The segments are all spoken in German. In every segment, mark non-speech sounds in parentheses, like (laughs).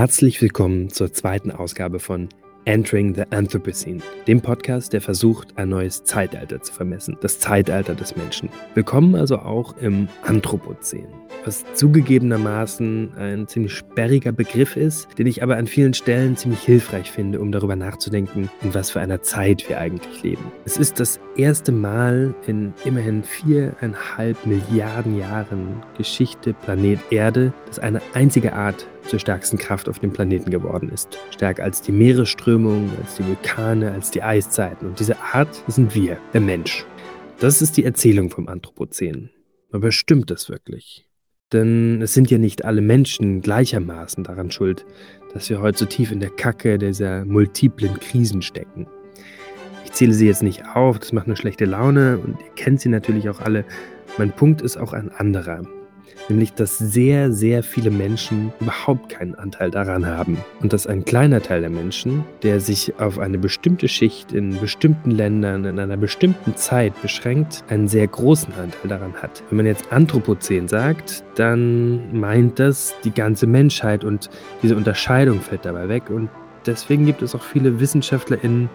Herzlich willkommen zur zweiten Ausgabe von Entering the Anthropocene, dem Podcast, der versucht, ein neues Zeitalter zu vermessen, das Zeitalter des Menschen. Willkommen also auch im Anthropozän, was zugegebenermaßen ein ziemlich sperriger Begriff ist, den ich aber an vielen Stellen ziemlich hilfreich finde, um darüber nachzudenken, in was für einer Zeit wir eigentlich leben. Es ist das erste Mal in immerhin viereinhalb Milliarden Jahren Geschichte Planet Erde, dass eine einzige Art zur stärksten Kraft auf dem Planeten geworden ist. Stärker als die Meeresströmungen, als die Vulkane, als die Eiszeiten. Und diese Art sind wir, der Mensch. Das ist die Erzählung vom Anthropozän. Aber stimmt das wirklich? Denn es sind ja nicht alle Menschen gleichermaßen daran schuld, dass wir heute so tief in der Kacke dieser multiplen Krisen stecken. Ich zähle sie jetzt nicht auf, das macht eine schlechte Laune und ihr kennt sie natürlich auch alle. Mein Punkt ist auch ein anderer nämlich dass sehr, sehr viele Menschen überhaupt keinen Anteil daran haben und dass ein kleiner Teil der Menschen, der sich auf eine bestimmte Schicht in bestimmten Ländern in einer bestimmten Zeit beschränkt, einen sehr großen Anteil daran hat. Wenn man jetzt Anthropozän sagt, dann meint das die ganze Menschheit und diese Unterscheidung fällt dabei weg und deswegen gibt es auch viele WissenschaftlerInnen,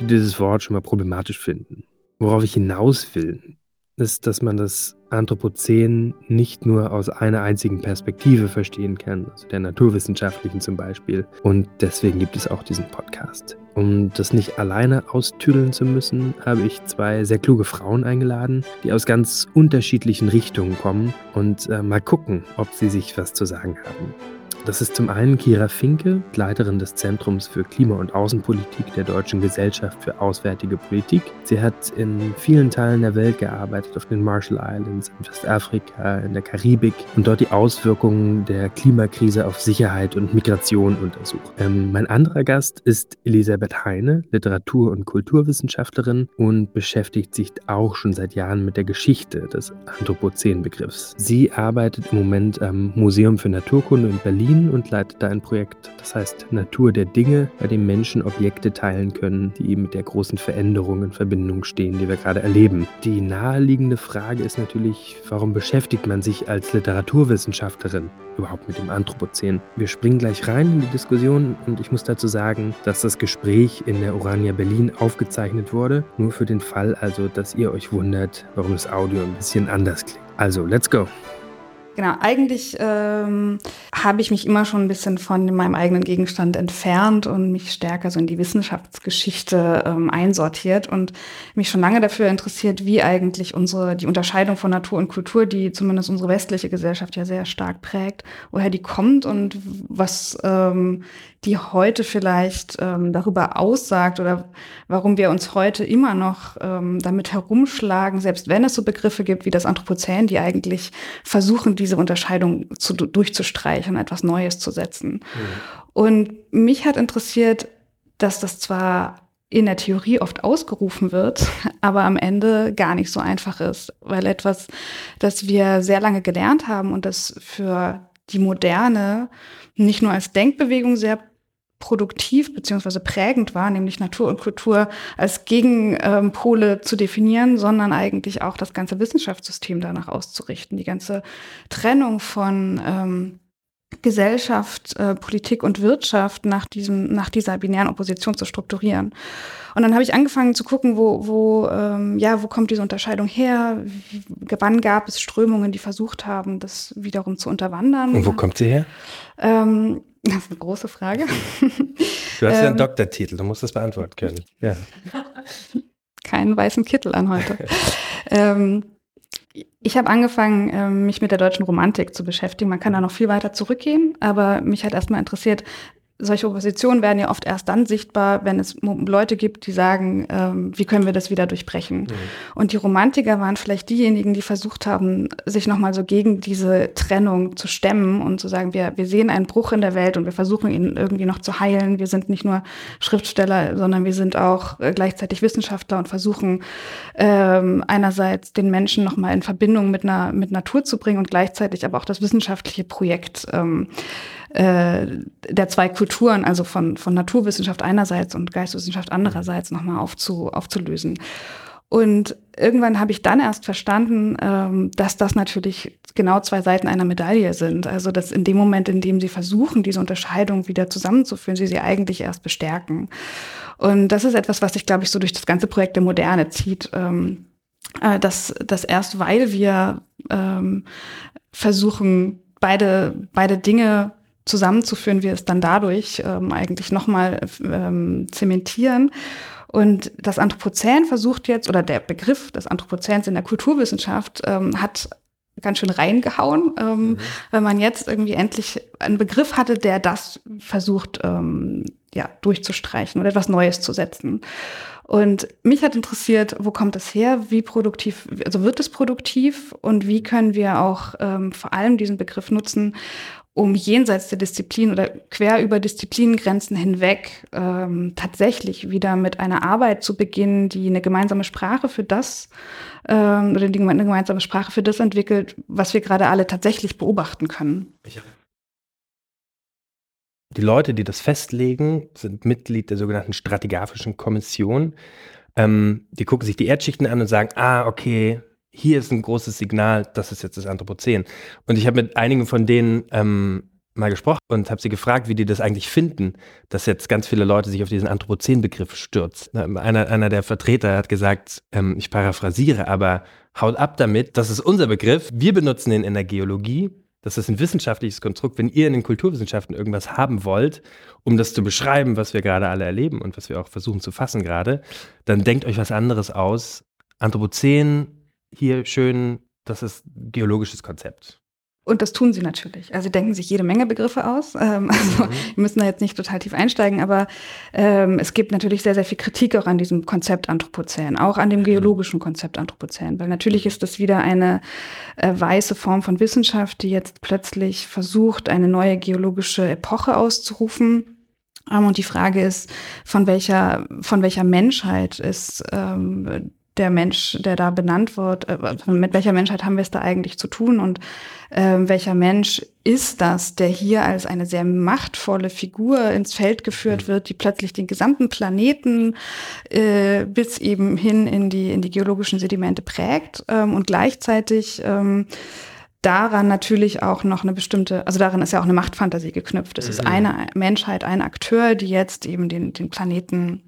die dieses Wort schon mal problematisch finden. Worauf ich hinaus will, ist, dass man das Anthropozän nicht nur aus einer einzigen Perspektive verstehen kann, also der naturwissenschaftlichen zum Beispiel. Und deswegen gibt es auch diesen Podcast. Um das nicht alleine austüdeln zu müssen, habe ich zwei sehr kluge Frauen eingeladen, die aus ganz unterschiedlichen Richtungen kommen und äh, mal gucken, ob sie sich was zu sagen haben. Das ist zum einen Kira Finke, Leiterin des Zentrums für Klima- und Außenpolitik der Deutschen Gesellschaft für Auswärtige Politik. Sie hat in vielen Teilen der Welt gearbeitet, auf den Marshall Islands, in Westafrika, in der Karibik und dort die Auswirkungen der Klimakrise auf Sicherheit und Migration untersucht. Ähm, mein anderer Gast ist Elisabeth Heine, Literatur- und Kulturwissenschaftlerin und beschäftigt sich auch schon seit Jahren mit der Geschichte des Anthropozän-Begriffs. Sie arbeitet im Moment am Museum für Naturkunde in Berlin Berlin und leitet da ein Projekt, das heißt Natur der Dinge, bei dem Menschen Objekte teilen können, die mit der großen Veränderung in Verbindung stehen, die wir gerade erleben. Die naheliegende Frage ist natürlich, warum beschäftigt man sich als Literaturwissenschaftlerin überhaupt mit dem Anthropozän? Wir springen gleich rein in die Diskussion und ich muss dazu sagen, dass das Gespräch in der Urania Berlin aufgezeichnet wurde, nur für den Fall also, dass ihr euch wundert, warum das Audio ein bisschen anders klingt. Also, let's go! Genau, eigentlich ähm, habe ich mich immer schon ein bisschen von meinem eigenen Gegenstand entfernt und mich stärker so in die Wissenschaftsgeschichte ähm, einsortiert und mich schon lange dafür interessiert, wie eigentlich unsere die Unterscheidung von Natur und Kultur, die zumindest unsere westliche Gesellschaft ja sehr stark prägt, woher die kommt und was ähm, die heute vielleicht ähm, darüber aussagt oder warum wir uns heute immer noch ähm, damit herumschlagen, selbst wenn es so Begriffe gibt wie das Anthropozän, die eigentlich versuchen, diese Unterscheidung zu, durchzustreichen, etwas Neues zu setzen. Mhm. Und mich hat interessiert, dass das zwar in der Theorie oft ausgerufen wird, (laughs) aber am Ende gar nicht so einfach ist, weil etwas, das wir sehr lange gelernt haben und das für die Moderne nicht nur als Denkbewegung sehr produktiv beziehungsweise prägend war, nämlich Natur und Kultur als Gegenpole zu definieren, sondern eigentlich auch das ganze Wissenschaftssystem danach auszurichten. Die ganze Trennung von ähm, Gesellschaft, äh, Politik und Wirtschaft nach diesem, nach dieser binären Opposition zu strukturieren. Und dann habe ich angefangen zu gucken, wo, wo, ähm, ja, wo kommt diese Unterscheidung her? Wie, wann gab es Strömungen, die versucht haben, das wiederum zu unterwandern? Und wo kommt sie her? Ähm, das ist eine große Frage. (laughs) Du hast ja einen ähm, Doktortitel, du musst das beantworten können. Ja. (laughs) Keinen weißen Kittel an heute. (laughs) ähm, ich habe angefangen, ähm, mich mit der deutschen Romantik zu beschäftigen. Man kann da noch viel weiter zurückgehen, aber mich hat erstmal interessiert, solche Oppositionen werden ja oft erst dann sichtbar, wenn es Leute gibt, die sagen, ähm, wie können wir das wieder durchbrechen. Mhm. Und die Romantiker waren vielleicht diejenigen, die versucht haben, sich nochmal so gegen diese Trennung zu stemmen und zu sagen, wir, wir sehen einen Bruch in der Welt und wir versuchen ihn irgendwie noch zu heilen. Wir sind nicht nur Schriftsteller, sondern wir sind auch äh, gleichzeitig Wissenschaftler und versuchen ähm, einerseits den Menschen nochmal in Verbindung mit einer mit Natur zu bringen und gleichzeitig aber auch das wissenschaftliche Projekt ähm, äh, der zwei Kulturen, also von, von Naturwissenschaft einerseits und Geisteswissenschaft andererseits, nochmal aufzu, aufzulösen. Und irgendwann habe ich dann erst verstanden, ähm, dass das natürlich genau zwei Seiten einer Medaille sind. Also dass in dem Moment, in dem sie versuchen, diese Unterscheidung wieder zusammenzuführen, sie sie eigentlich erst bestärken. Und das ist etwas, was sich, glaube ich, so durch das ganze Projekt der Moderne zieht. Ähm, äh, dass, dass erst weil wir ähm, versuchen, beide, beide Dinge zusammenzuführen, wir es dann dadurch ähm, eigentlich nochmal ähm, zementieren. Und das Anthropozän versucht jetzt, oder der Begriff des Anthropozäns in der Kulturwissenschaft ähm, hat ganz schön reingehauen, ähm, mhm. wenn man jetzt irgendwie endlich einen Begriff hatte, der das versucht, ähm, ja, durchzustreichen oder etwas Neues zu setzen. Und mich hat interessiert, wo kommt das her? Wie produktiv, also wird es produktiv und wie können wir auch ähm, vor allem diesen Begriff nutzen, um jenseits der Disziplin oder quer über Disziplinengrenzen hinweg ähm, tatsächlich wieder mit einer Arbeit zu beginnen, die eine gemeinsame Sprache für das ähm, oder die eine gemeinsame Sprache für das entwickelt, was wir gerade alle tatsächlich beobachten können. Die Leute, die das festlegen, sind Mitglied der sogenannten Stratigraphischen Kommission. Ähm, die gucken sich die Erdschichten an und sagen, ah, okay, hier ist ein großes Signal, das ist jetzt das Anthropozän. Und ich habe mit einigen von denen ähm, mal gesprochen und habe sie gefragt, wie die das eigentlich finden, dass jetzt ganz viele Leute sich auf diesen Anthropozän-Begriff stürzen. Einer, einer der Vertreter hat gesagt, ähm, ich paraphrasiere, aber haut ab damit, das ist unser Begriff. Wir benutzen den in der Geologie. Das ist ein wissenschaftliches Konstrukt. Wenn ihr in den Kulturwissenschaften irgendwas haben wollt, um das zu beschreiben, was wir gerade alle erleben und was wir auch versuchen zu fassen gerade, dann denkt euch was anderes aus. Anthropozän hier schön, das ist geologisches Konzept. Und das tun sie natürlich. Also sie denken sich jede Menge Begriffe aus. (laughs) Ähm, also mhm. wir müssen da jetzt nicht total tief einsteigen, aber ähm, es gibt natürlich sehr, sehr viel Kritik auch an diesem Konzept Anthropozän, auch an dem mhm. geologischen Konzept Anthropozän, weil natürlich ist das wieder eine äh, weiße Form von Wissenschaft, die jetzt plötzlich versucht, eine neue geologische Epoche auszurufen. Ähm, und die Frage ist, von welcher, von welcher Menschheit ist ähm, der Mensch, der da benannt wird, äh, mit welcher Menschheit haben wir es da eigentlich zu tun und äh, welcher Mensch ist das, der hier als eine sehr machtvolle Figur ins Feld geführt mhm. wird, die plötzlich den gesamten Planeten äh, bis eben hin in die, in die geologischen Sedimente prägt ähm, und gleichzeitig ähm, daran natürlich auch noch eine bestimmte, also darin ist ja auch eine Machtfantasie geknüpft. Es ist eine Menschheit, ein Akteur, die jetzt eben den, den Planeten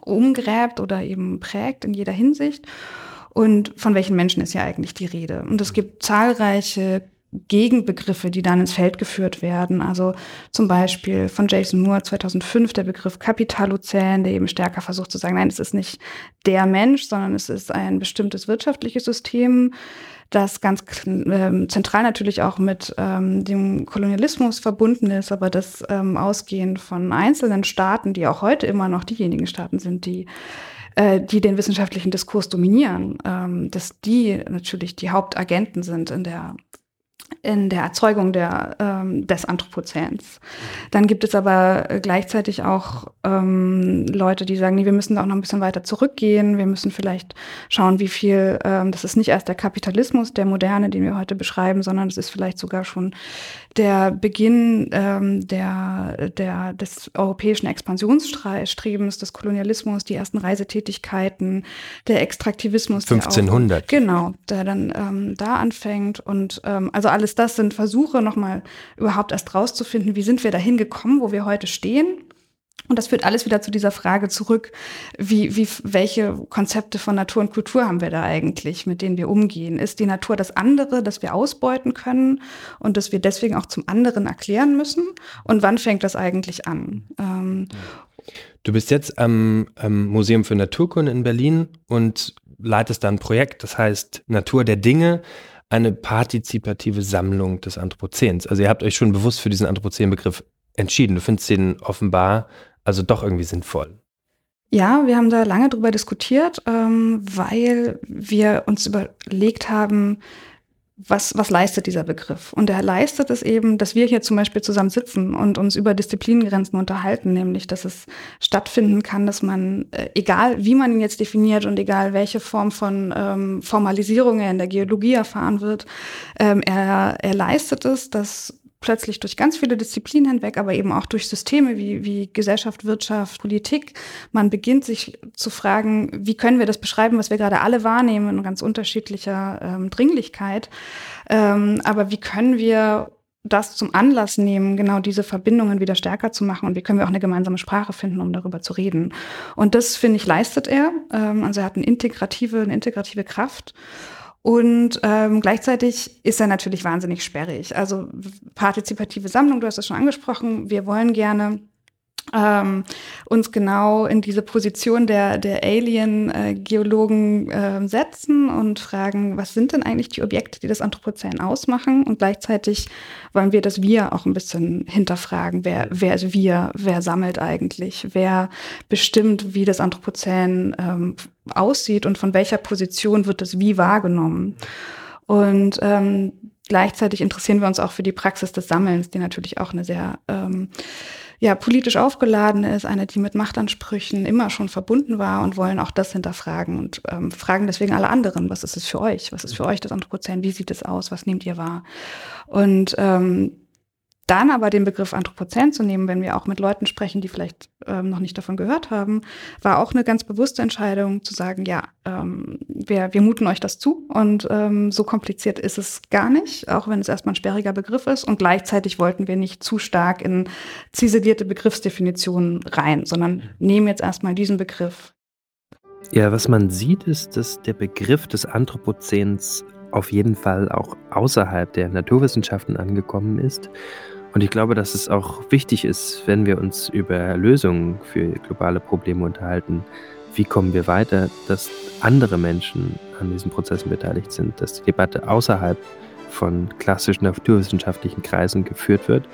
umgräbt oder eben prägt in jeder Hinsicht. Und von welchen Menschen ist ja eigentlich die Rede? Und es gibt zahlreiche Gegenbegriffe, die dann ins Feld geführt werden. Also zum Beispiel von Jason Moore 2005 der Begriff Kapitalozän, der eben stärker versucht zu sagen, nein, es ist nicht der Mensch, sondern es ist ein bestimmtes wirtschaftliches System, das ganz ähm, zentral natürlich auch mit ähm, dem Kolonialismus verbunden ist, aber das ähm, ausgehend von einzelnen Staaten, die auch heute immer noch diejenigen Staaten sind, die äh, die den wissenschaftlichen Diskurs dominieren, ähm, dass die natürlich die Hauptagenten sind in der in der Erzeugung der, ähm, des Anthropozäns. Dann gibt es aber gleichzeitig auch ähm, Leute, die sagen, nee, wir müssen da auch noch ein bisschen weiter zurückgehen. Wir müssen vielleicht schauen, wie viel, ähm, das ist nicht erst der Kapitalismus, der Moderne, den wir heute beschreiben, sondern es ist vielleicht sogar schon der Beginn ähm, der, der, des europäischen Expansionsstrebens, des Kolonialismus, die ersten Reisetätigkeiten, der Extraktivismus. 1500. Auch, genau, der dann ähm, da anfängt. Und ähm, also alles das sind Versuche, nochmal überhaupt erst rauszufinden, wie sind wir dahin gekommen, wo wir heute stehen und das führt alles wieder zu dieser Frage zurück, wie, wie, welche Konzepte von Natur und Kultur haben wir da eigentlich, mit denen wir umgehen? Ist die Natur das andere, das wir ausbeuten können und das wir deswegen auch zum anderen erklären müssen? Und wann fängt das eigentlich an? Ähm, du bist jetzt am, am Museum für Naturkunde in Berlin und leitest da ein Projekt, das heißt Natur der Dinge, eine partizipative Sammlung des Anthropozäns. Also ihr habt euch schon bewusst für diesen Anthropozän-Begriff entschieden. Du findest den offenbar also doch irgendwie sinnvoll. Ja, wir haben da lange drüber diskutiert, ähm, weil wir uns überlegt haben, was, was leistet dieser Begriff? Und er leistet es eben, dass wir hier zum Beispiel zusammen sitzen und uns über Disziplinengrenzen unterhalten, nämlich, dass es stattfinden kann, dass man, äh, egal wie man ihn jetzt definiert und egal welche Form von ähm, Formalisierung er in der Geologie erfahren wird, ähm, er, er leistet es, dass plötzlich durch ganz viele Disziplinen hinweg, aber eben auch durch Systeme wie, wie Gesellschaft, Wirtschaft, Politik. Man beginnt sich zu fragen, wie können wir das beschreiben, was wir gerade alle wahrnehmen in ganz unterschiedlicher ähm, Dringlichkeit. Ähm, aber wie können wir das zum Anlass nehmen, genau diese Verbindungen wieder stärker zu machen und wie können wir auch eine gemeinsame Sprache finden, um darüber zu reden. Und das, finde ich, leistet er. Ähm, also er hat eine integrative, eine integrative Kraft. Und ähm, gleichzeitig ist er natürlich wahnsinnig sperrig. Also partizipative Sammlung, du hast es schon angesprochen, wir wollen gerne ähm, uns genau in diese Position der, der Alien-Geologen äh, setzen und fragen, was sind denn eigentlich die Objekte, die das Anthropozän ausmachen? Und gleichzeitig wollen wir das Wir auch ein bisschen hinterfragen. Wer, wer ist wir? Wer sammelt eigentlich? Wer bestimmt, wie das Anthropozän ähm, aussieht und von welcher Position wird das Wie wahrgenommen? Und ähm, gleichzeitig interessieren wir uns auch für die Praxis des Sammelns, die natürlich auch eine sehr ähm, ja, politisch aufgeladen ist, eine, die mit Machtansprüchen immer schon verbunden war und wollen auch das hinterfragen und ähm, fragen deswegen alle anderen, was ist es für euch? Was ist für euch das Anthropozän? Wie sieht es aus? Was nehmt ihr wahr? Und ähm, dann aber den Begriff Anthropozän zu nehmen, wenn wir auch mit Leuten sprechen, die vielleicht ähm, noch nicht davon gehört haben, war auch eine ganz bewusste Entscheidung zu sagen, ja, ähm, wir, wir muten euch das zu und ähm, so kompliziert ist es gar nicht, auch wenn es erstmal ein sperriger Begriff ist. Und gleichzeitig wollten wir nicht zu stark in ziselierte Begriffsdefinitionen rein, sondern nehmen jetzt erstmal diesen Begriff. Ja, was man sieht, ist, dass der Begriff des Anthropozäns auf jeden Fall auch außerhalb der Naturwissenschaften angekommen ist und ich glaube, dass es auch wichtig ist, wenn wir uns über Lösungen für globale Probleme unterhalten. Wie kommen wir weiter, dass andere Menschen an diesen Prozessen beteiligt sind, dass die Debatte außerhalb von klassischen naturwissenschaftlichen Kreisen geführt wird,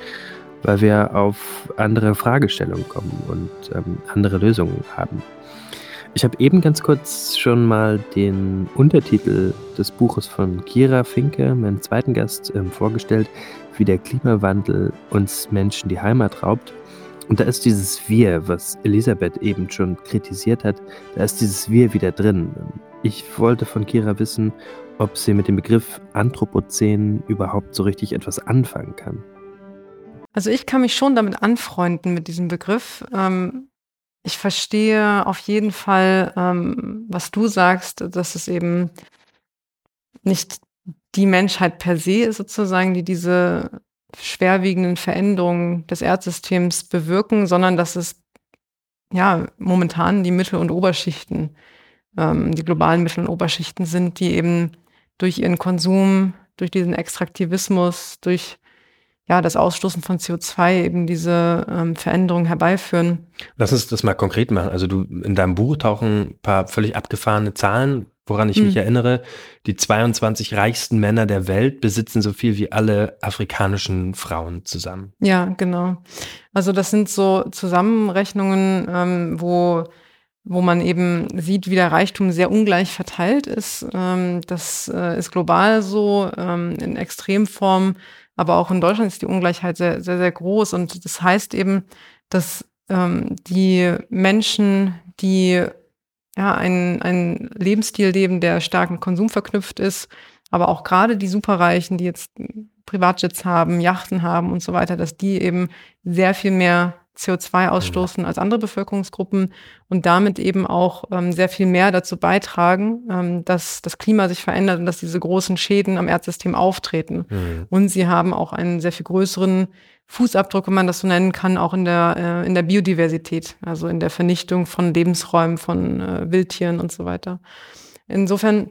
weil wir auf andere Fragestellungen kommen und ähm, andere Lösungen haben. Ich habe eben ganz kurz schon mal den Untertitel des Buches von Kira Finke, meinem zweiten Gast, ähm, vorgestellt wie der Klimawandel uns Menschen die Heimat raubt. Und da ist dieses Wir, was Elisabeth eben schon kritisiert hat, da ist dieses Wir wieder drin. Ich wollte von Kira wissen, ob sie mit dem Begriff Anthropozän überhaupt so richtig etwas anfangen kann. Also ich kann mich schon damit anfreunden mit diesem Begriff. Ähm, ich verstehe auf jeden Fall, ähm, was du sagst, dass es eben nicht die Menschheit per se ist sozusagen, die diese schwerwiegenden Veränderungen des Erdsystems bewirken, sondern dass es ja momentan die Mittel- und Oberschichten, ähm, die globalen Mittel- und Oberschichten sind, die eben durch ihren Konsum, durch diesen Extraktivismus, durch ja, das Ausstoßen von CO2 eben diese ähm, Veränderungen herbeiführen. Lass uns das mal konkret machen. Also du in deinem Buch tauchen ein paar völlig abgefahrene Zahlen woran ich mhm. mich erinnere, die 22 reichsten Männer der Welt besitzen so viel wie alle afrikanischen Frauen zusammen. Ja, genau. Also das sind so Zusammenrechnungen, ähm, wo wo man eben sieht, wie der Reichtum sehr ungleich verteilt ist. Ähm, das äh, ist global so, ähm, in Extremform, aber auch in Deutschland ist die Ungleichheit sehr, sehr, sehr groß. Und das heißt eben, dass ähm, die Menschen, die ja, ein, ein Lebensstil leben, der stark mit Konsum verknüpft ist. Aber auch gerade die Superreichen, die jetzt Privatjets haben, Yachten haben und so weiter, dass die eben sehr viel mehr CO2 ausstoßen als andere Bevölkerungsgruppen und damit eben auch ähm, sehr viel mehr dazu beitragen, ähm, dass das Klima sich verändert und dass diese großen Schäden am Erdsystem auftreten. Mhm. Und sie haben auch einen sehr viel größeren Fußabdruck, wenn man das so nennen kann, auch in der, äh, in der Biodiversität, also in der Vernichtung von Lebensräumen, von äh, Wildtieren und so weiter. Insofern,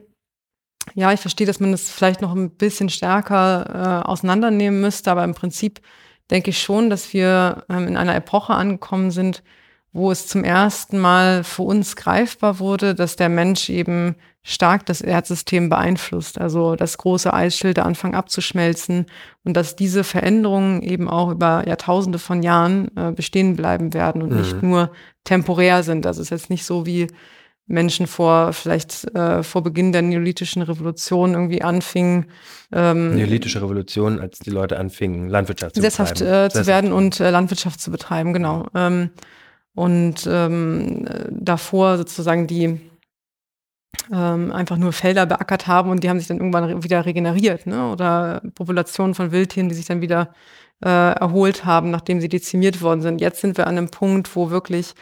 ja, ich verstehe, dass man das vielleicht noch ein bisschen stärker äh, auseinandernehmen müsste, aber im Prinzip denke ich schon, dass wir ähm, in einer Epoche angekommen sind, wo es zum ersten Mal für uns greifbar wurde, dass der Mensch eben stark das Erdsystem beeinflusst. Also dass große Eisschilde anfangen abzuschmelzen und dass diese Veränderungen eben auch über Jahrtausende von Jahren äh, bestehen bleiben werden und mhm. nicht nur temporär sind. Also es ist jetzt nicht so wie Menschen vor vielleicht äh, vor Beginn der neolithischen Revolution irgendwie anfingen. Ähm, Neolithische Revolution, als die Leute anfingen, Landwirtschaft zu betreiben. Äh, zu werden und äh, Landwirtschaft zu betreiben, genau. Ähm, und ähm, davor sozusagen die ähm, einfach nur Felder beackert haben und die haben sich dann irgendwann wieder regeneriert, ne? Oder Populationen von Wildtieren, die sich dann wieder äh, erholt haben, nachdem sie dezimiert worden sind. Jetzt sind wir an einem Punkt, wo wirklich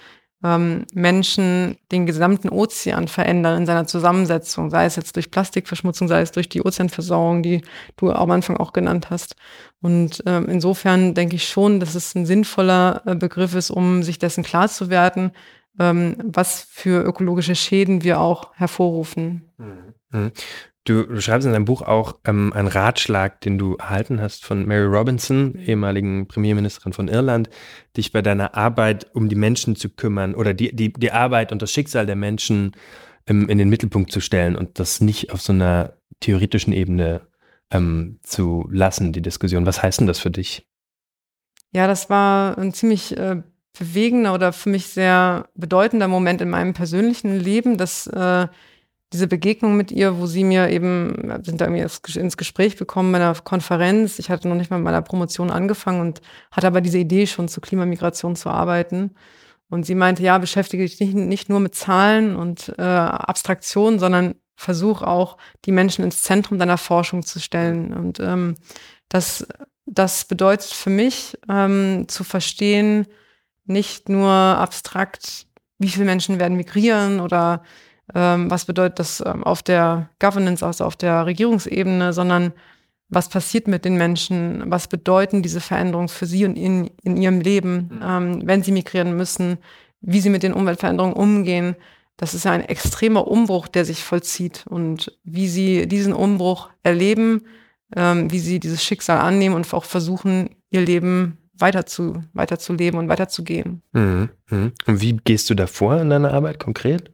ähm, Menschen den gesamten Ozean verändern in seiner Zusammensetzung, sei es jetzt durch Plastikverschmutzung, sei es durch die Ozeanversauerung, die du am Anfang auch genannt hast. Und ähm, insofern denke ich schon, dass es ein sinnvoller äh, Begriff ist, um sich dessen klar zu werden, ähm, was für ökologische Schäden wir auch hervorrufen. Mhm. Du, schreibst in deinem Buch auch ähm, einen Ratschlag, den du erhalten hast von Mary Robinson, ehemaligen Premierministerin von Irland, dich bei deiner Arbeit um die Menschen zu kümmern oder die, die, die Arbeit und das Schicksal der Menschen ähm, in den Mittelpunkt zu stellen und das nicht auf so einer theoretischen Ebene ähm, zu lassen, die Diskussion. Was heißt denn das für dich? Ja, das war ein ziemlich äh, bewegender oder für mich sehr bedeutender Moment in meinem persönlichen Leben, dass äh, diese Begegnung mit ihr, wo sie mir eben, sind da irgendwie ins Gespräch gekommen bei einer Konferenz. Ich hatte noch nicht mal mit meiner Promotion angefangen und hatte aber diese Idee schon zur Klimamigration zu arbeiten. Und sie meinte, ja, beschäftige dich nicht, nicht nur mit Zahlen und äh, Abstraktionen, sondern versuch auch, die Menschen ins Zentrum deiner Forschung zu stellen. Und ähm, das, das bedeutet für mich, ähm, zu verstehen, nicht nur abstrakt, wie viele Menschen werden migrieren oder was bedeutet das ähm, auf der Governance, also auf der Regierungsebene, sondern was passiert mit den Menschen, was bedeuten diese Veränderungen für sie und in, in ihrem Leben, mhm. ähm, wenn sie migrieren müssen, wie sie mit den Umweltveränderungen umgehen. Das ist ja ein extremer Umbruch, der sich vollzieht und wie sie diesen Umbruch erleben, ähm, wie sie dieses Schicksal annehmen und auch versuchen, ihr Leben weiter zu, weiter zu leben und weiter zu gehen. Mhm. Mhm. Und wie gehst du davor in deiner Arbeit konkret?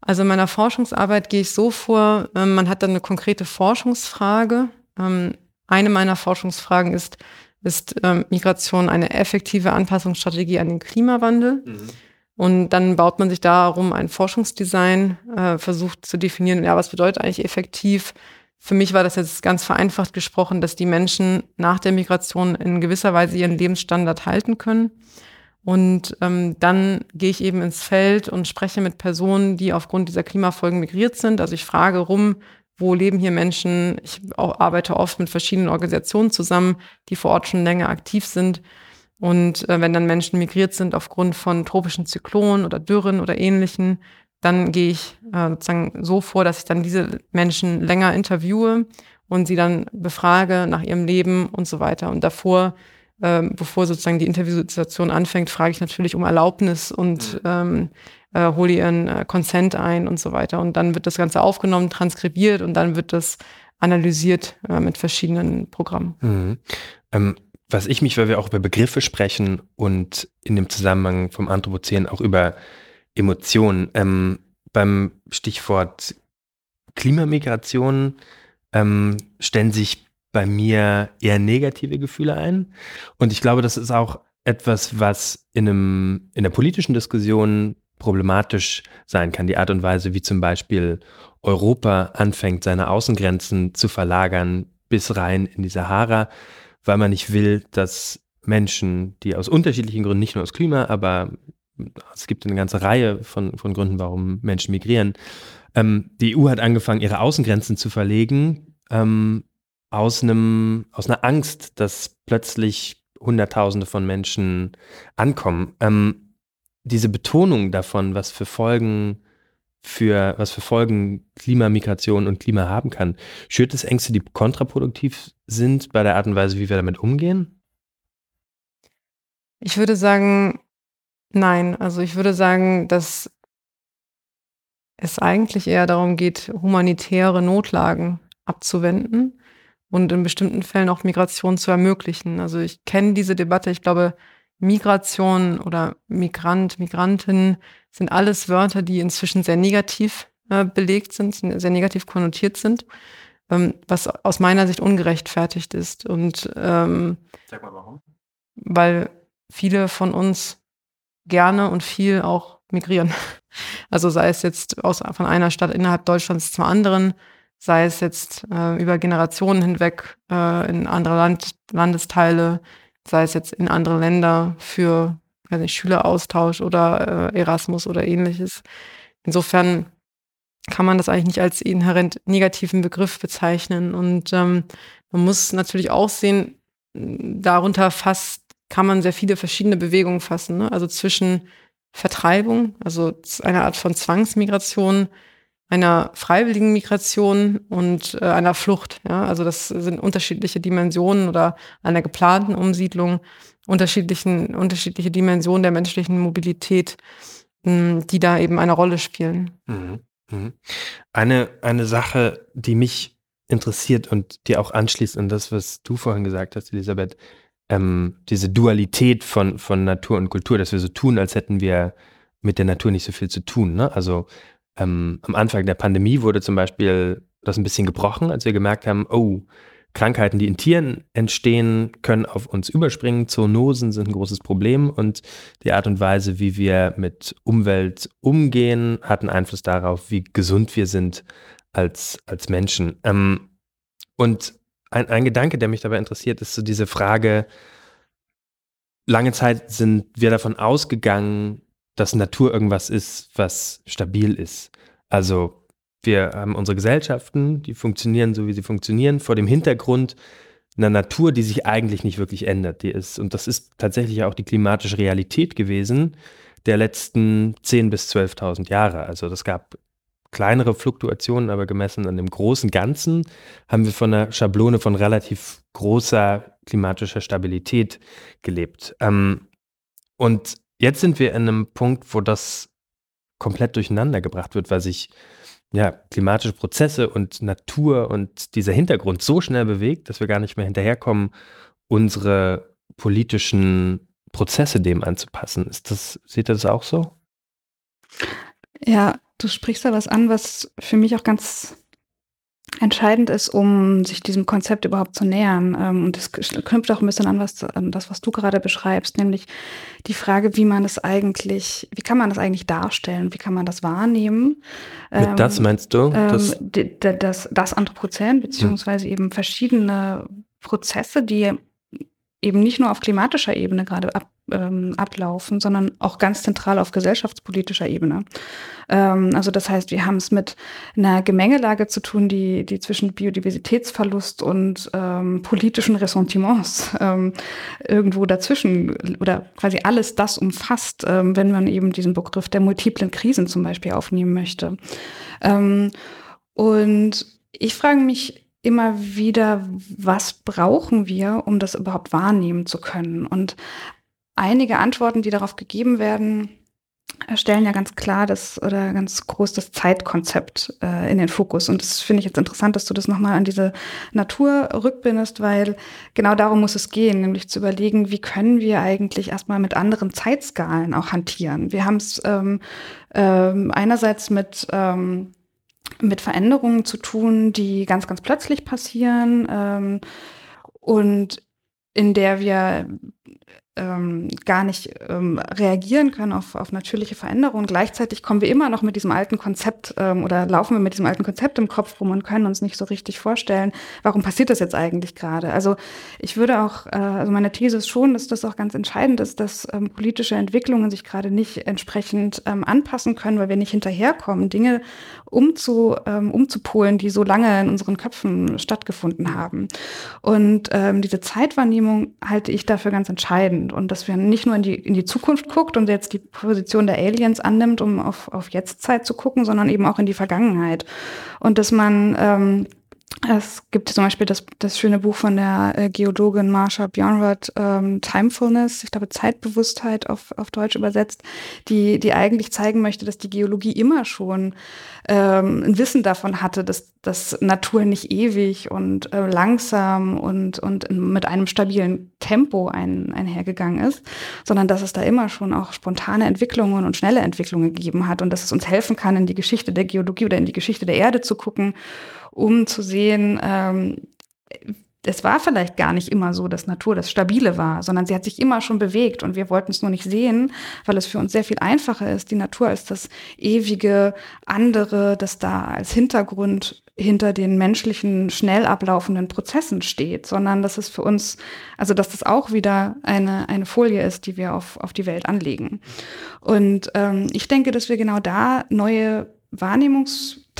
Also in meiner Forschungsarbeit gehe ich so vor, ähm, man hat dann eine konkrete Forschungsfrage. Ähm, eine meiner Forschungsfragen ist, ist ähm, Migration eine effektive Anpassungsstrategie an den Klimawandel? Mhm. Und dann baut man sich darum ein Forschungsdesign, äh, versucht zu definieren, ja, was bedeutet eigentlich effektiv? Für mich war das jetzt ganz vereinfacht gesprochen, dass die Menschen nach der Migration in gewisser Weise ihren Lebensstandard halten können. Und ähm, dann gehe ich eben ins Feld und spreche mit Personen, die aufgrund dieser Klimafolgen migriert sind. Also ich frage rum, wo leben hier Menschen? Ich arbeite oft mit verschiedenen Organisationen zusammen, die vor Ort schon länger aktiv sind. Und äh, wenn dann Menschen migriert sind aufgrund von tropischen Zyklonen oder Dürren oder ähnlichen, dann gehe ich äh, sozusagen so vor, dass ich dann diese Menschen länger interviewe und sie dann befrage nach ihrem Leben und so weiter. Und davor ähm, bevor sozusagen die Interviewsituation anfängt, frage ich natürlich um Erlaubnis und mhm. ähm, äh, hole ihren äh, Consent ein und so weiter. Und dann wird das Ganze aufgenommen, transkribiert und dann wird das analysiert äh, mit verschiedenen Programmen. Mhm. Ähm, was ich mich, weil wir auch über Begriffe sprechen und in dem Zusammenhang vom Anthropozän auch über Emotionen, ähm, beim Stichwort Klimamigration ähm, stellen sich bei mir eher negative Gefühle ein. Und ich glaube, das ist auch etwas, was in, einem, in der politischen Diskussion problematisch sein kann. Die Art und Weise, wie zum Beispiel Europa anfängt, seine Außengrenzen zu verlagern bis rein in die Sahara, weil man nicht will, dass Menschen, die aus unterschiedlichen Gründen, nicht nur aus Klima, aber es gibt eine ganze Reihe von, von Gründen, warum Menschen migrieren. Ähm, die EU hat angefangen, ihre Außengrenzen zu verlegen, ähm, aus einem, aus einer Angst, dass plötzlich Hunderttausende von Menschen ankommen. Ähm, diese Betonung davon, was für Folgen für was für Folgen Klimamigration und Klima haben kann, schürt es Ängste, die kontraproduktiv sind bei der Art und Weise, wie wir damit umgehen? Ich würde sagen, nein. Also ich würde sagen, dass es eigentlich eher darum geht, humanitäre Notlagen abzuwenden und in bestimmten Fällen auch Migration zu ermöglichen. Also ich kenne diese Debatte. Ich glaube, Migration oder Migrant, Migrantin sind alles Wörter, die inzwischen sehr negativ äh, belegt sind, sehr negativ konnotiert sind, ähm, was aus meiner Sicht ungerechtfertigt ist. Und ähm, sag mal warum? Weil viele von uns gerne und viel auch migrieren. (laughs) Also sei es jetzt aus, von einer Stadt innerhalb Deutschlands zur anderen, sei es jetzt äh, über Generationen hinweg äh, in andere Land Landesteile, sei es jetzt in andere Länder für weiß nicht, Schüleraustausch oder äh, Erasmus oder ähnliches. Insofern kann man das eigentlich nicht als inhärent negativen Begriff bezeichnen. Und ähm, man muss natürlich auch sehen, darunter fasst, kann man sehr viele verschiedene Bewegungen fassen. Ne? Also zwischen Vertreibung, also einer Art von Zwangsmigration, einer freiwilligen Migration und äh, einer Flucht. Ja? Also das sind unterschiedliche Dimensionen oder einer geplanten Umsiedlung, unterschiedlichen, unterschiedliche Dimensionen der menschlichen Mobilität, mh, die da eben eine Rolle spielen. Mhm. Mhm. Eine, eine Sache, die mich interessiert und die auch anschließt an das, was du vorhin gesagt hast, Elisabeth, ähm, diese Dualität von, von Natur und Kultur, dass wir so tun, als hätten wir mit der Natur nicht so viel zu tun. Ne? Also ähm, am Anfang der Pandemie wurde zum Beispiel das ein bisschen gebrochen, als wir gemerkt haben, oh, Krankheiten, die in Tieren entstehen, können auf uns überspringen. Zoonosen sind ein großes Problem und die Art und Weise, wie wir mit Umwelt umgehen, hat einen Einfluss darauf, wie gesund wir sind als, als Menschen. Ähm, und ein, ein Gedanke, der mich dabei interessiert, ist so diese Frage, lange Zeit sind wir davon ausgegangen, dass Natur irgendwas ist, was stabil ist. Also wir haben unsere Gesellschaften, die funktionieren so, wie sie funktionieren, vor dem Hintergrund einer Natur, die sich eigentlich nicht wirklich ändert. Die ist, und das ist tatsächlich auch die klimatische Realität gewesen der letzten 10.000 bis 12.000 Jahre. Also das gab kleinere Fluktuationen, aber gemessen an dem großen Ganzen haben wir von einer Schablone von relativ großer klimatischer Stabilität gelebt. Ähm, und jetzt sind wir in einem Punkt, wo das komplett durcheinander gebracht wird, weil sich ja, klimatische Prozesse und Natur und dieser Hintergrund so schnell bewegt, dass wir gar nicht mehr hinterherkommen, unsere politischen Prozesse dem anzupassen. Ist das, seht ihr das auch so? Ja, du sprichst da was an, was für mich auch ganz entscheidend ist, um sich diesem Konzept überhaupt zu nähern. Ähm, und das knüpft auch ein bisschen an, was, an das, was du gerade beschreibst, nämlich die Frage, wie man es eigentlich, wie kann man das eigentlich darstellen, wie kann man das wahrnehmen? Mit ähm, das meinst du? Das, ähm, das, das Anthropozän, beziehungsweise hm. eben verschiedene Prozesse, die eben nicht nur auf klimatischer Ebene gerade ab, ähm, ablaufen, sondern auch ganz zentral auf gesellschaftspolitischer Ebene. Ähm, also das heißt, wir haben es mit einer Gemengelage zu tun, die, die zwischen Biodiversitätsverlust und ähm, politischen Ressentiments ähm, irgendwo dazwischen oder quasi alles das umfasst, ähm, wenn man eben diesen Begriff der multiplen Krisen zum Beispiel aufnehmen möchte. Ähm, und ich frage mich immer wieder, was brauchen wir, um das überhaupt wahrnehmen zu können? Und einige Antworten, die darauf gegeben werden, stellen ja ganz klar das oder ganz groß das Zeitkonzept äh, in den Fokus. Und das finde ich jetzt interessant, dass du das nochmal an diese Natur rückbindest, weil genau darum muss es gehen, nämlich zu überlegen, wie können wir eigentlich erstmal mit anderen Zeitskalen auch hantieren. Wir haben es ähm, ähm, einerseits mit ähm, mit Veränderungen zu tun, die ganz, ganz plötzlich passieren ähm, und in der wir ähm, gar nicht ähm, reagieren können auf, auf natürliche Veränderungen. Gleichzeitig kommen wir immer noch mit diesem alten Konzept ähm, oder laufen wir mit diesem alten Konzept im Kopf rum und können uns nicht so richtig vorstellen, warum passiert das jetzt eigentlich gerade. Also ich würde auch, äh, also meine These ist schon, dass das auch ganz entscheidend ist, dass ähm, politische Entwicklungen sich gerade nicht entsprechend ähm, anpassen können, weil wir nicht hinterherkommen, Dinge umzu, ähm, umzupolen, die so lange in unseren Köpfen stattgefunden haben. Und ähm, diese Zeitwahrnehmung halte ich dafür ganz entscheidend und dass wir nicht nur in die, in die Zukunft guckt und jetzt die Position der Aliens annimmt, um auf, auf Jetztzeit zu gucken, sondern eben auch in die Vergangenheit. Und dass man ähm, es gibt zum Beispiel das, das schöne Buch von der äh, Geologin Marsha Bjornrod, ähm, Timefulness, ich glaube Zeitbewusstheit auf, auf Deutsch übersetzt, die, die eigentlich zeigen möchte, dass die Geologie immer schon ähm, ein Wissen davon hatte, dass, dass Natur nicht ewig und äh, langsam und, und mit einem stabilen Tempo ein, einhergegangen ist, sondern dass es da immer schon auch spontane Entwicklungen und schnelle Entwicklungen gegeben hat und dass es uns helfen kann, in die Geschichte der Geologie oder in die Geschichte der Erde zu gucken um zu sehen, ähm, es war vielleicht gar nicht immer so, dass Natur das Stabile war, sondern sie hat sich immer schon bewegt und wir wollten es nur nicht sehen, weil es für uns sehr viel einfacher ist, die Natur als das ewige andere, das da als Hintergrund hinter den menschlichen, schnell ablaufenden Prozessen steht, sondern dass es für uns, also dass das auch wieder eine, eine Folie ist, die wir auf, auf die Welt anlegen. Und ähm, ich denke, dass wir genau da neue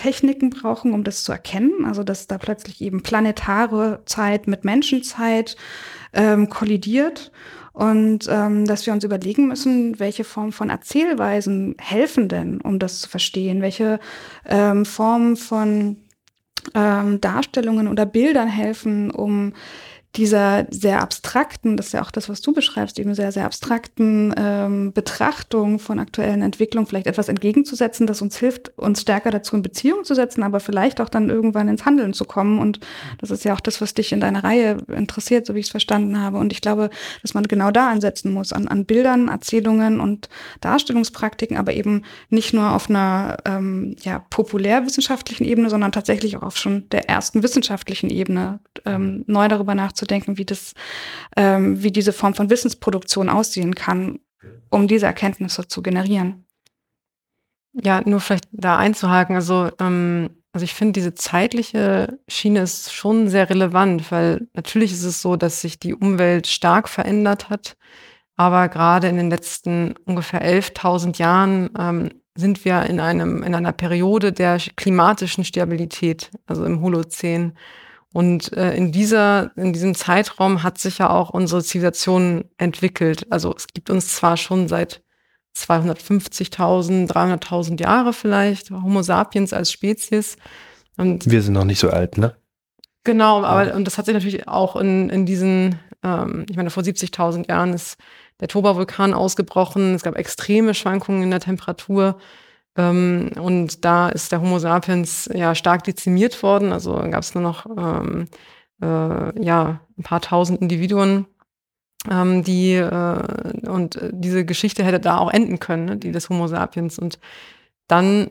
Wahrnehmungstechniken brauchen, um das zu erkennen. Also dass da plötzlich eben planetare Zeit mit Menschenzeit ähm, kollidiert und ähm, dass wir uns überlegen müssen, welche Form von Erzählweisen helfen denn, um das zu verstehen, welche ähm, Formen von ähm, Darstellungen oder Bildern helfen, um dieser sehr abstrakten, das ist ja auch das, was du beschreibst, eben sehr, sehr abstrakten ähm, Betrachtung von aktuellen Entwicklungen vielleicht etwas entgegenzusetzen, das uns hilft, uns stärker dazu in Beziehung zu setzen, aber vielleicht auch dann irgendwann ins Handeln zu kommen. Und das ist ja auch das, was dich in deiner Reihe interessiert, so wie ich es verstanden habe. Und ich glaube, dass man genau da ansetzen muss, an, an Bildern, Erzählungen und Darstellungspraktiken, aber eben nicht nur auf einer ähm, ja, populärwissenschaftlichen Ebene, sondern tatsächlich auch auf schon der ersten wissenschaftlichen Ebene ähm, neu darüber nachzudenken nachzudenken, wie das, ähm, wie diese Form von Wissensproduktion aussehen kann, um diese Erkenntnisse zu generieren. Ja, nur vielleicht da einzuhaken. Also, ähm, also ich finde, diese zeitliche Schiene ist schon sehr relevant, weil natürlich ist es so, dass sich die Umwelt stark verändert hat. Aber gerade in den letzten ungefähr 11.000 Jahren ähm, sind wir in, einem, in einer Periode der klimatischen Stabilität, also im Holozän. Und äh, in dieser, in diesem Zeitraum hat sich ja auch unsere Zivilisation entwickelt. Also es gibt uns zwar schon seit 250.000, 300.000 Jahre vielleicht, Homo sapiens als Spezies. Und wir sind noch nicht so alt, ne? Genau, aber und das hat sich natürlich auch in, in diesen, ähm, ich meine, vor 70.000 Jahren ist der Toba-Vulkan ausgebrochen. Es gab extreme Schwankungen in der Temperatur. Ähm, und da ist der Homo sapiens ja stark dezimiert worden. Also gab es nur noch ähm, äh, ja, ein paar tausend Individuen, ähm, die äh, und diese Geschichte hätte da auch enden können, ne, die des Homo sapiens. Und dann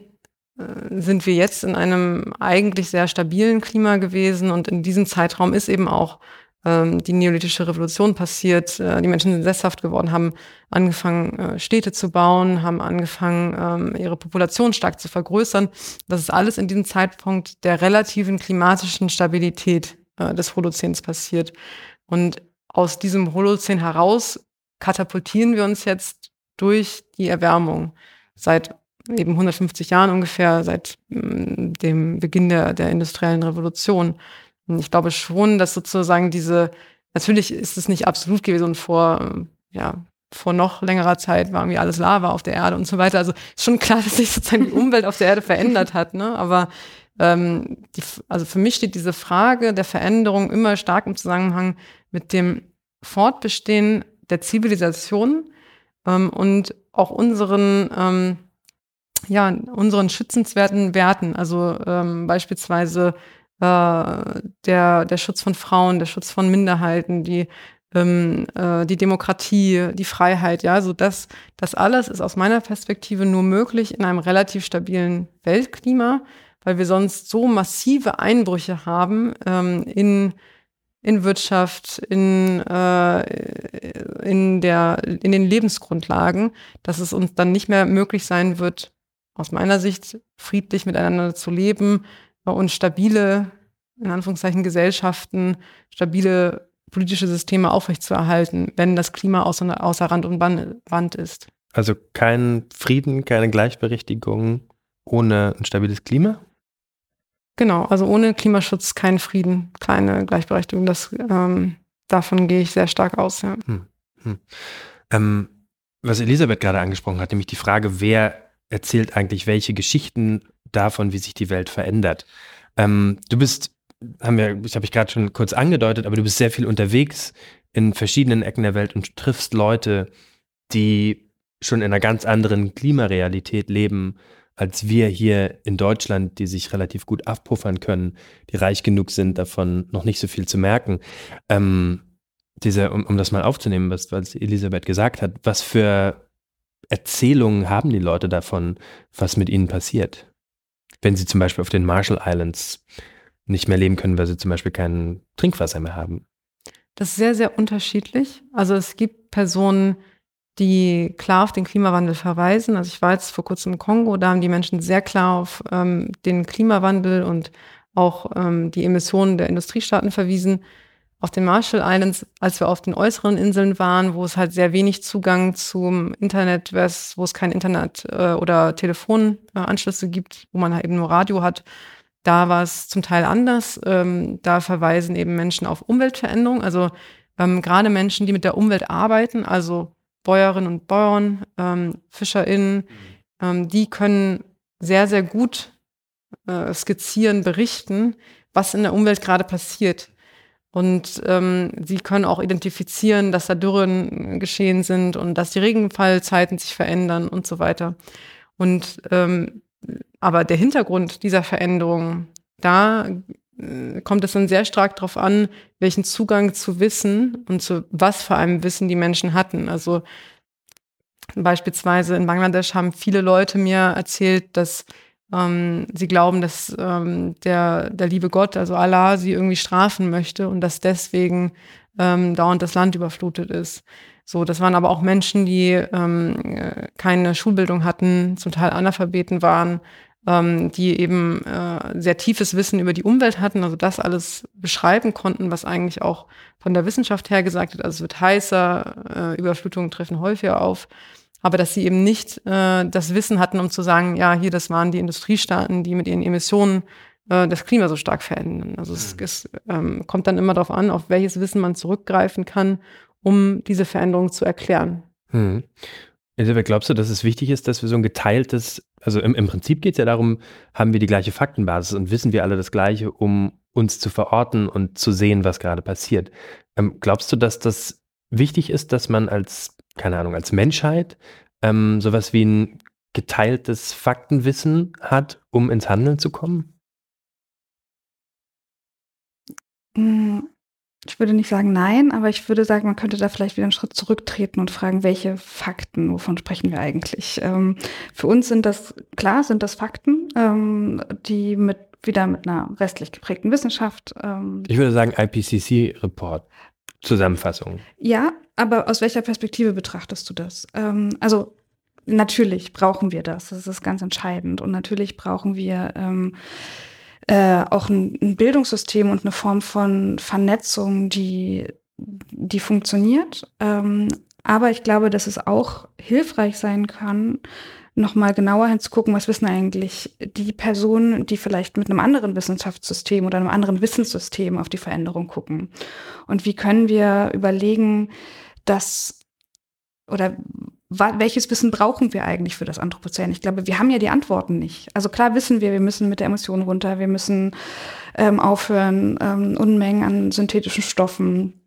äh, sind wir jetzt in einem eigentlich sehr stabilen Klima gewesen und in diesem Zeitraum ist eben auch die neolithische Revolution passiert. Äh, die Menschen sind sesshaft geworden, haben angefangen, äh, Städte zu bauen, haben angefangen, ähm, ihre Population stark zu vergrößern. Das ist alles in diesem Zeitpunkt der relativen klimatischen Stabilität äh, des Holozäns passiert. Und aus diesem Holozän heraus katapultieren wir uns jetzt durch die Erwärmung seit eben 150 Jahren ungefähr, seit mm, dem Beginn der, der industriellen Revolution. Ich glaube schon, dass sozusagen diese, natürlich ist es nicht absolut gewesen vor, ja, vor noch längerer Zeit war irgendwie alles Lava auf der Erde und so weiter. Also ist schon klar, (laughs) dass sich sozusagen die Umwelt auf der Erde verändert hat, ne? Aber ähm, die, also für mich steht diese Frage der Veränderung immer stark im Zusammenhang mit dem Fortbestehen der Zivilisation ähm, und auch unseren ähm, ja, unseren schützenswerten Werten, also ähm, beispielsweise äh, der, der Schutz von Frauen, der Schutz von Minderheiten, die, ähm, äh, die Demokratie, die Freiheit, ja, so das, das alles ist aus meiner Perspektive nur möglich in einem relativ stabilen Weltklima, weil wir sonst so massive Einbrüche haben ähm, in in Wirtschaft, in, äh, in, der, in den Lebensgrundlagen, dass es uns dann nicht mehr möglich sein wird, aus meiner Sicht friedlich miteinander zu leben, und stabile, in Anführungszeichen, Gesellschaften, stabile politische Systeme aufrechtzuerhalten, wenn das Klima außer, außer Rand und Wand ist. Also kein Frieden, keine Gleichberechtigung ohne ein stabiles Klima? Genau, also ohne Klimaschutz kein Frieden, keine Gleichberechtigung. Das, ähm, davon gehe ich sehr stark aus. Ja. Hm, hm. Ähm, was Elisabeth gerade angesprochen hat, nämlich die Frage, wer erzählt eigentlich welche Geschichten davon, wie sich die Welt verändert. Ähm, du bist, haben wir, das habe ich gerade schon kurz angedeutet, aber du bist sehr viel unterwegs in verschiedenen Ecken der Welt und triffst Leute, die schon in einer ganz anderen Klimarealität leben als wir hier in Deutschland, die sich relativ gut abpuffern können, die reich genug sind, davon noch nicht so viel zu merken. Ähm, diese, um, um das mal aufzunehmen, was, was Elisabeth gesagt hat, was für Erzählungen haben die Leute davon, was mit ihnen passiert? Wenn sie zum Beispiel auf den Marshall Islands nicht mehr leben können, weil sie zum Beispiel kein Trinkwasser mehr haben. Das ist sehr, sehr unterschiedlich. Also es gibt Personen, die klar auf den Klimawandel verweisen. Also ich war jetzt vor kurzem im Kongo, da haben die Menschen sehr klar auf ähm, den Klimawandel und auch ähm, die Emissionen der Industriestaaten verwiesen. Auf den Marshall Islands, als wir auf den äußeren Inseln waren, wo es halt sehr wenig Zugang zum Internet, wo es kein Internet äh, oder Telefonanschlüsse äh, gibt, wo man halt eben nur Radio hat, da war es zum Teil anders. Ähm, da verweisen eben Menschen auf Umweltveränderung. Also ähm, gerade Menschen, die mit der Umwelt arbeiten, also Bäuerinnen und Bauern, ähm, FischerInnen, mhm. ähm, die können sehr, sehr gut äh, skizzieren, berichten, was in der Umwelt gerade passiert. Und ähm, sie können auch identifizieren, dass da Dürren geschehen sind und dass die Regenfallzeiten sich verändern und so weiter. Und ähm, aber der Hintergrund dieser Veränderung, da äh, kommt es dann sehr stark darauf an, welchen Zugang zu Wissen und zu was für einem Wissen die Menschen hatten. Also beispielsweise in Bangladesch haben viele Leute mir erzählt, dass ähm, sie glauben, dass ähm, der, der liebe Gott, also Allah, sie irgendwie strafen möchte und dass deswegen ähm, dauernd das Land überflutet ist. So, das waren aber auch Menschen, die ähm, äh, keine Schulbildung hatten, zum Teil Analphabeten waren, ähm, die eben äh, sehr tiefes Wissen über die Umwelt hatten, also das alles beschreiben konnten, was eigentlich auch von der Wissenschaft her gesagt wird, also es wird heißer, äh, Überflutungen treffen häufiger auf aber dass sie eben nicht äh, das Wissen hatten, um zu sagen, ja, hier, das waren die Industriestaaten, die mit ihren Emissionen äh, das Klima so stark verändern. Also es, mhm. es ähm, kommt dann immer darauf an, auf welches Wissen man zurückgreifen kann, um diese Veränderung zu erklären. Hm. Elisabeth, glaubst du, dass es wichtig ist, dass wir so ein geteiltes, also im, im Prinzip geht es ja darum, haben wir die gleiche Faktenbasis und wissen wir alle das Gleiche, um uns zu verorten und zu sehen, was gerade passiert. Ähm, glaubst du, dass das wichtig ist, dass man als keine Ahnung, als Menschheit ähm, sowas wie ein geteiltes Faktenwissen hat, um ins Handeln zu kommen? Hm, ich würde nicht sagen nein, aber ich würde sagen, man könnte da vielleicht wieder einen Schritt zurücktreten und fragen, welche Fakten, wovon sprechen wir eigentlich? Ähm, für uns sind das, klar, sind das Fakten, ähm, die mit wieder mit einer westlich geprägten Wissenschaft. Ähm, ich würde sagen IPCC-Report. Zusammenfassung. Ja, aber aus welcher Perspektive betrachtest du das? Ähm, also natürlich brauchen wir das, das ist ganz entscheidend. Und natürlich brauchen wir ähm, äh, auch ein, ein, Bildungssystem und eine Form von Vernetzung, die, die funktioniert. Ähm, aber ich glaube, dass es auch hilfreich sein kann, nochmal genauer hinzugucken, was wissen eigentlich die Personen, die vielleicht mit einem anderen Wissenschaftssystem oder einem anderen Wissenssystem auf die Veränderung gucken. Und wie können wir überlegen, dass oder welches Wissen brauchen wir eigentlich für das Anthropozän? Ich glaube, wir haben ja die Antworten nicht. Also klar wissen wir, wir müssen mit der Emission runter, wir müssen ähm, aufhören, ähm, Unmengen an synthetischen Stoffen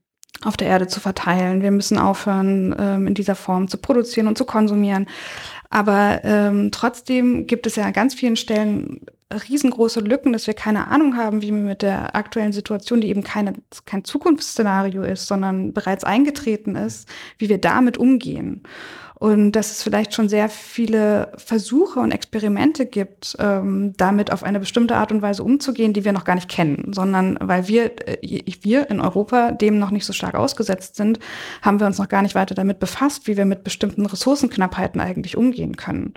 auf der Erde zu verteilen. Wir müssen aufhören, ähm, in dieser Form zu produzieren und zu konsumieren. Aber ähm, trotzdem gibt es ja an ganz vielen Stellen riesengroße Lücken, dass wir keine Ahnung haben, wie wir mit der aktuellen Situation, die eben keine, kein Zukunftsszenario ist, sondern bereits eingetreten ist, wie wir damit umgehen. Und dass es vielleicht schon sehr viele Versuche und Experimente gibt, ähm, damit auf eine bestimmte Art und Weise umzugehen, die wir noch gar nicht kennen, sondern weil wir, äh, wir in Europa dem noch nicht so stark ausgesetzt sind, haben wir uns noch gar nicht weiter damit befasst, wie wir mit bestimmten Ressourcenknappheiten eigentlich umgehen können.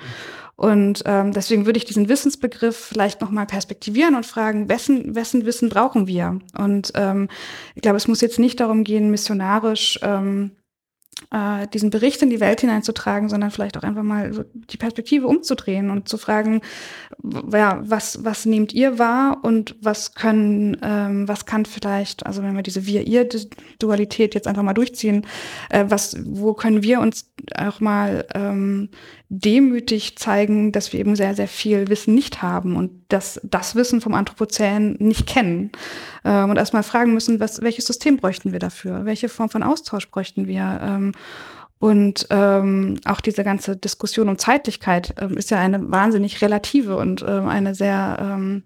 Und ähm, deswegen würde ich diesen Wissensbegriff vielleicht nochmal perspektivieren und fragen, wessen, wessen Wissen brauchen wir? Und ähm, ich glaube, es muss jetzt nicht darum gehen, missionarisch ähm, äh, diesen Bericht in die Welt hineinzutragen, sondern vielleicht auch einfach mal so die Perspektive umzudrehen und zu fragen, ja, was, was nehmt ihr wahr und was können, ähm, was kann vielleicht, also wenn wir diese Wir-Ihr-Dualität jetzt einfach mal durchziehen, äh, was, wo können wir uns auch mal ähm, demütig zeigen, dass wir eben sehr, sehr viel Wissen nicht haben und dass das Wissen vom Anthropozän nicht kennen. Ähm, und erstmal fragen müssen, was, welches System bräuchten wir dafür? Welche Form von Austausch bräuchten wir? Ähm, und ähm, auch diese ganze Diskussion um Zeitlichkeit ähm, ist ja eine wahnsinnig relative und ähm, eine sehr ähm,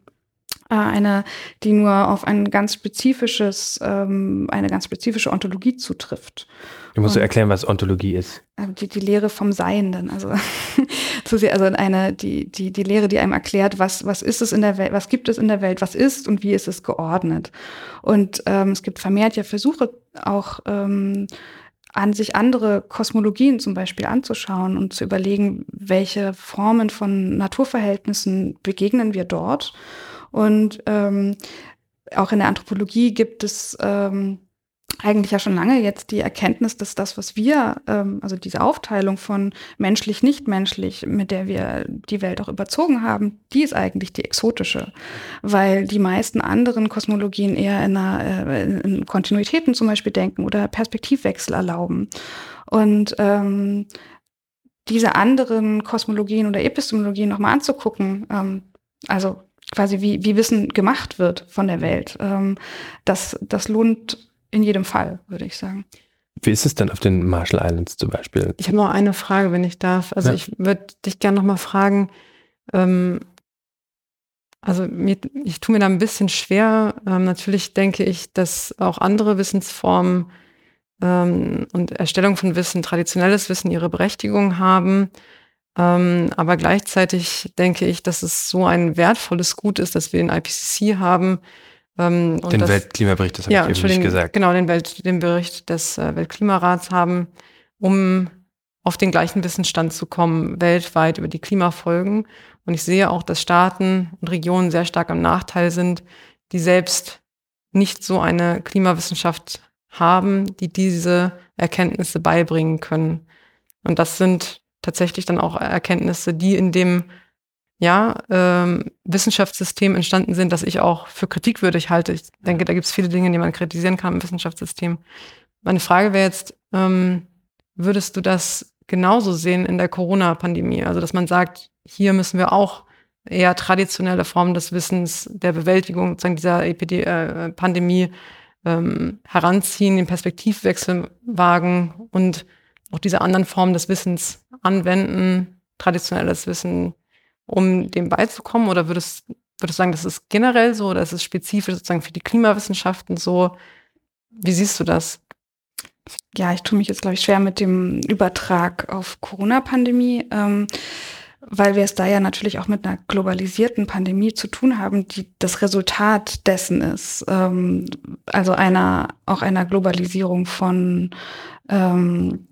äh, eine, die nur auf ein ganz spezifisches, ähm, eine ganz spezifische Ontologie zutrifft. Du musst und, erklären, was Ontologie ist. Äh, die, die Lehre vom Seienden, also (laughs) zu sehr, also eine, die, die, die Lehre, die einem erklärt, was, was ist es in der Welt, was gibt es in der Welt, was ist und wie ist es geordnet. Und ähm, es gibt vermehrt ja Versuche auch ähm, an sich andere Kosmologien zum Beispiel anzuschauen und zu überlegen, welche Formen von Naturverhältnissen begegnen wir dort. Und ähm, auch in der Anthropologie gibt es ähm, eigentlich ja schon lange jetzt die Erkenntnis, dass das, was wir, ähm, also diese Aufteilung von menschlich, nicht menschlich, mit der wir die Welt auch überzogen haben, die ist eigentlich die exotische, weil die meisten anderen Kosmologien eher in, einer, äh, in Kontinuitäten zum Beispiel denken oder Perspektivwechsel erlauben. Und ähm, diese anderen Kosmologien oder Epistemologien nochmal anzugucken, ähm, also quasi wie, wie Wissen gemacht wird von der Welt, ähm, das, das lohnt in jedem Fall, würde ich sagen. Wie ist es denn auf den Marshall Islands zum Beispiel? Ich habe noch eine Frage, wenn ich darf. Also ja. ich würde dich gerne noch mal fragen, ähm, also mir, ich tue mir da ein bisschen schwer. Ähm, natürlich denke ich, dass auch andere Wissensformen ähm, und Erstellung von Wissen, traditionelles Wissen ihre Berechtigung haben. Ähm, aber gleichzeitig denke ich, dass es so ein wertvolles Gut ist, dass wir den IPCC haben. Ähm, den das, Weltklimabericht, das habe ja, ich eben nicht gesagt. Genau, den, Welt, den Bericht des äh, Weltklimarats haben, um auf den gleichen Wissensstand zu kommen, weltweit über die Klimafolgen. Und ich sehe auch, dass Staaten und Regionen sehr stark am Nachteil sind, die selbst nicht so eine Klimawissenschaft haben, die diese Erkenntnisse beibringen können. Und das sind tatsächlich dann auch Erkenntnisse, die in dem ja, ähm, Wissenschaftssystem entstanden sind, das ich auch für kritikwürdig halte. Ich denke, da gibt es viele Dinge, die man kritisieren kann im Wissenschaftssystem. Meine Frage wäre jetzt, ähm, würdest du das genauso sehen in der Corona-Pandemie? Also, dass man sagt, hier müssen wir auch eher traditionelle Formen des Wissens, der Bewältigung sozusagen dieser Epidemie, äh, Pandemie ähm, heranziehen, den Perspektivwechsel wagen und auch diese anderen Formen des Wissens anwenden, traditionelles Wissen, um dem beizukommen? Oder würdest, würdest du sagen, das ist generell so oder ist es spezifisch sozusagen für die Klimawissenschaften so? Wie siehst du das? Ja, ich tue mich jetzt, glaube ich, schwer mit dem Übertrag auf Corona-Pandemie. Ähm, weil wir es da ja natürlich auch mit einer globalisierten Pandemie zu tun haben, die das Resultat dessen ist. Ähm, also einer, auch einer Globalisierung von ähm,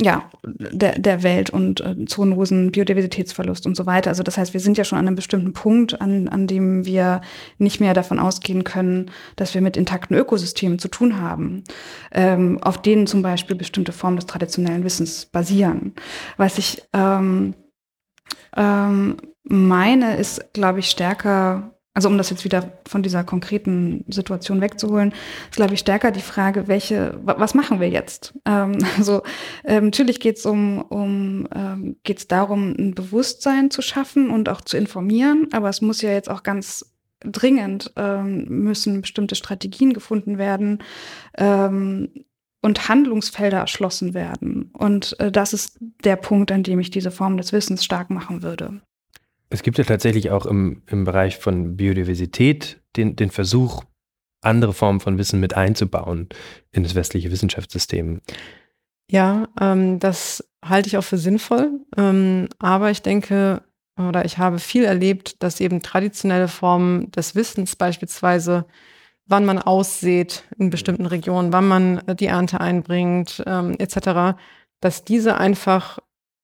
ja, der, der Welt und äh, Zoonosen, Biodiversitätsverlust und so weiter. Also das heißt, wir sind ja schon an einem bestimmten Punkt, an, an dem wir nicht mehr davon ausgehen können, dass wir mit intakten Ökosystemen zu tun haben, ähm, auf denen zum Beispiel bestimmte Formen des traditionellen Wissens basieren. Was ich ähm, ähm, meine ist, glaube ich, stärker, also um das jetzt wieder von dieser konkreten Situation wegzuholen, ist, glaube ich, stärker die Frage, welche, was machen wir jetzt? Ähm, (laughs) also ähm, natürlich geht es um, um ähm, geht es darum, ein Bewusstsein zu schaffen und auch zu informieren, aber es muss ja jetzt auch ganz dringend ähm, müssen bestimmte Strategien gefunden werden, ähm, und Handlungsfelder erschlossen werden. Und äh, das ist der Punkt, an dem ich diese Form des Wissens stark machen würde. Es gibt ja tatsächlich auch im, im Bereich von Biodiversität den, den Versuch, andere Formen von Wissen mit einzubauen in das westliche Wissenschaftssystem. Ja, ähm, das halte ich auch für sinnvoll. Ähm, aber ich denke, oder ich habe viel erlebt, dass eben traditionelle Formen des Wissens beispielsweise wann man aussät in bestimmten Regionen, wann man äh, die Ernte einbringt, ähm, etc., dass diese einfach,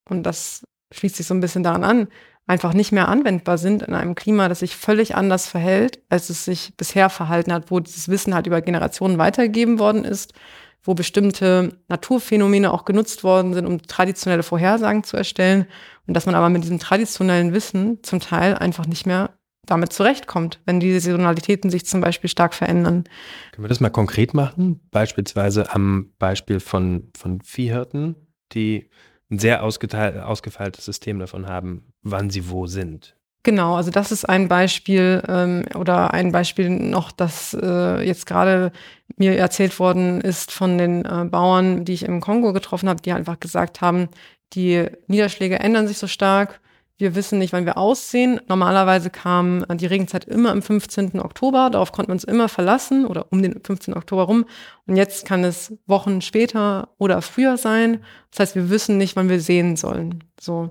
und das schließt sich so ein bisschen daran an, einfach nicht mehr anwendbar sind in einem Klima, das sich völlig anders verhält, als es sich bisher verhalten hat, wo dieses Wissen halt über Generationen weitergegeben worden ist, wo bestimmte Naturphänomene auch genutzt worden sind, um traditionelle Vorhersagen zu erstellen und dass man aber mit diesem traditionellen Wissen zum Teil einfach nicht mehr damit zurechtkommt, wenn die Saisonalitäten sich zum Beispiel stark verändern. Können wir das mal konkret machen? Beispielsweise am Beispiel von, von Viehhirten, die ein sehr ausgefeiltes System davon haben, wann sie wo sind. Genau, also das ist ein Beispiel ähm, oder ein Beispiel noch, das äh, jetzt gerade mir erzählt worden ist von den äh, Bauern, die ich im Kongo getroffen habe, die einfach gesagt haben, die Niederschläge ändern sich so stark wir wissen nicht, wann wir aussehen. Normalerweise kam die Regenzeit immer am 15. Oktober. Darauf konnten wir uns immer verlassen oder um den 15. Oktober rum. Und jetzt kann es Wochen später oder früher sein. Das heißt, wir wissen nicht, wann wir sehen sollen. So.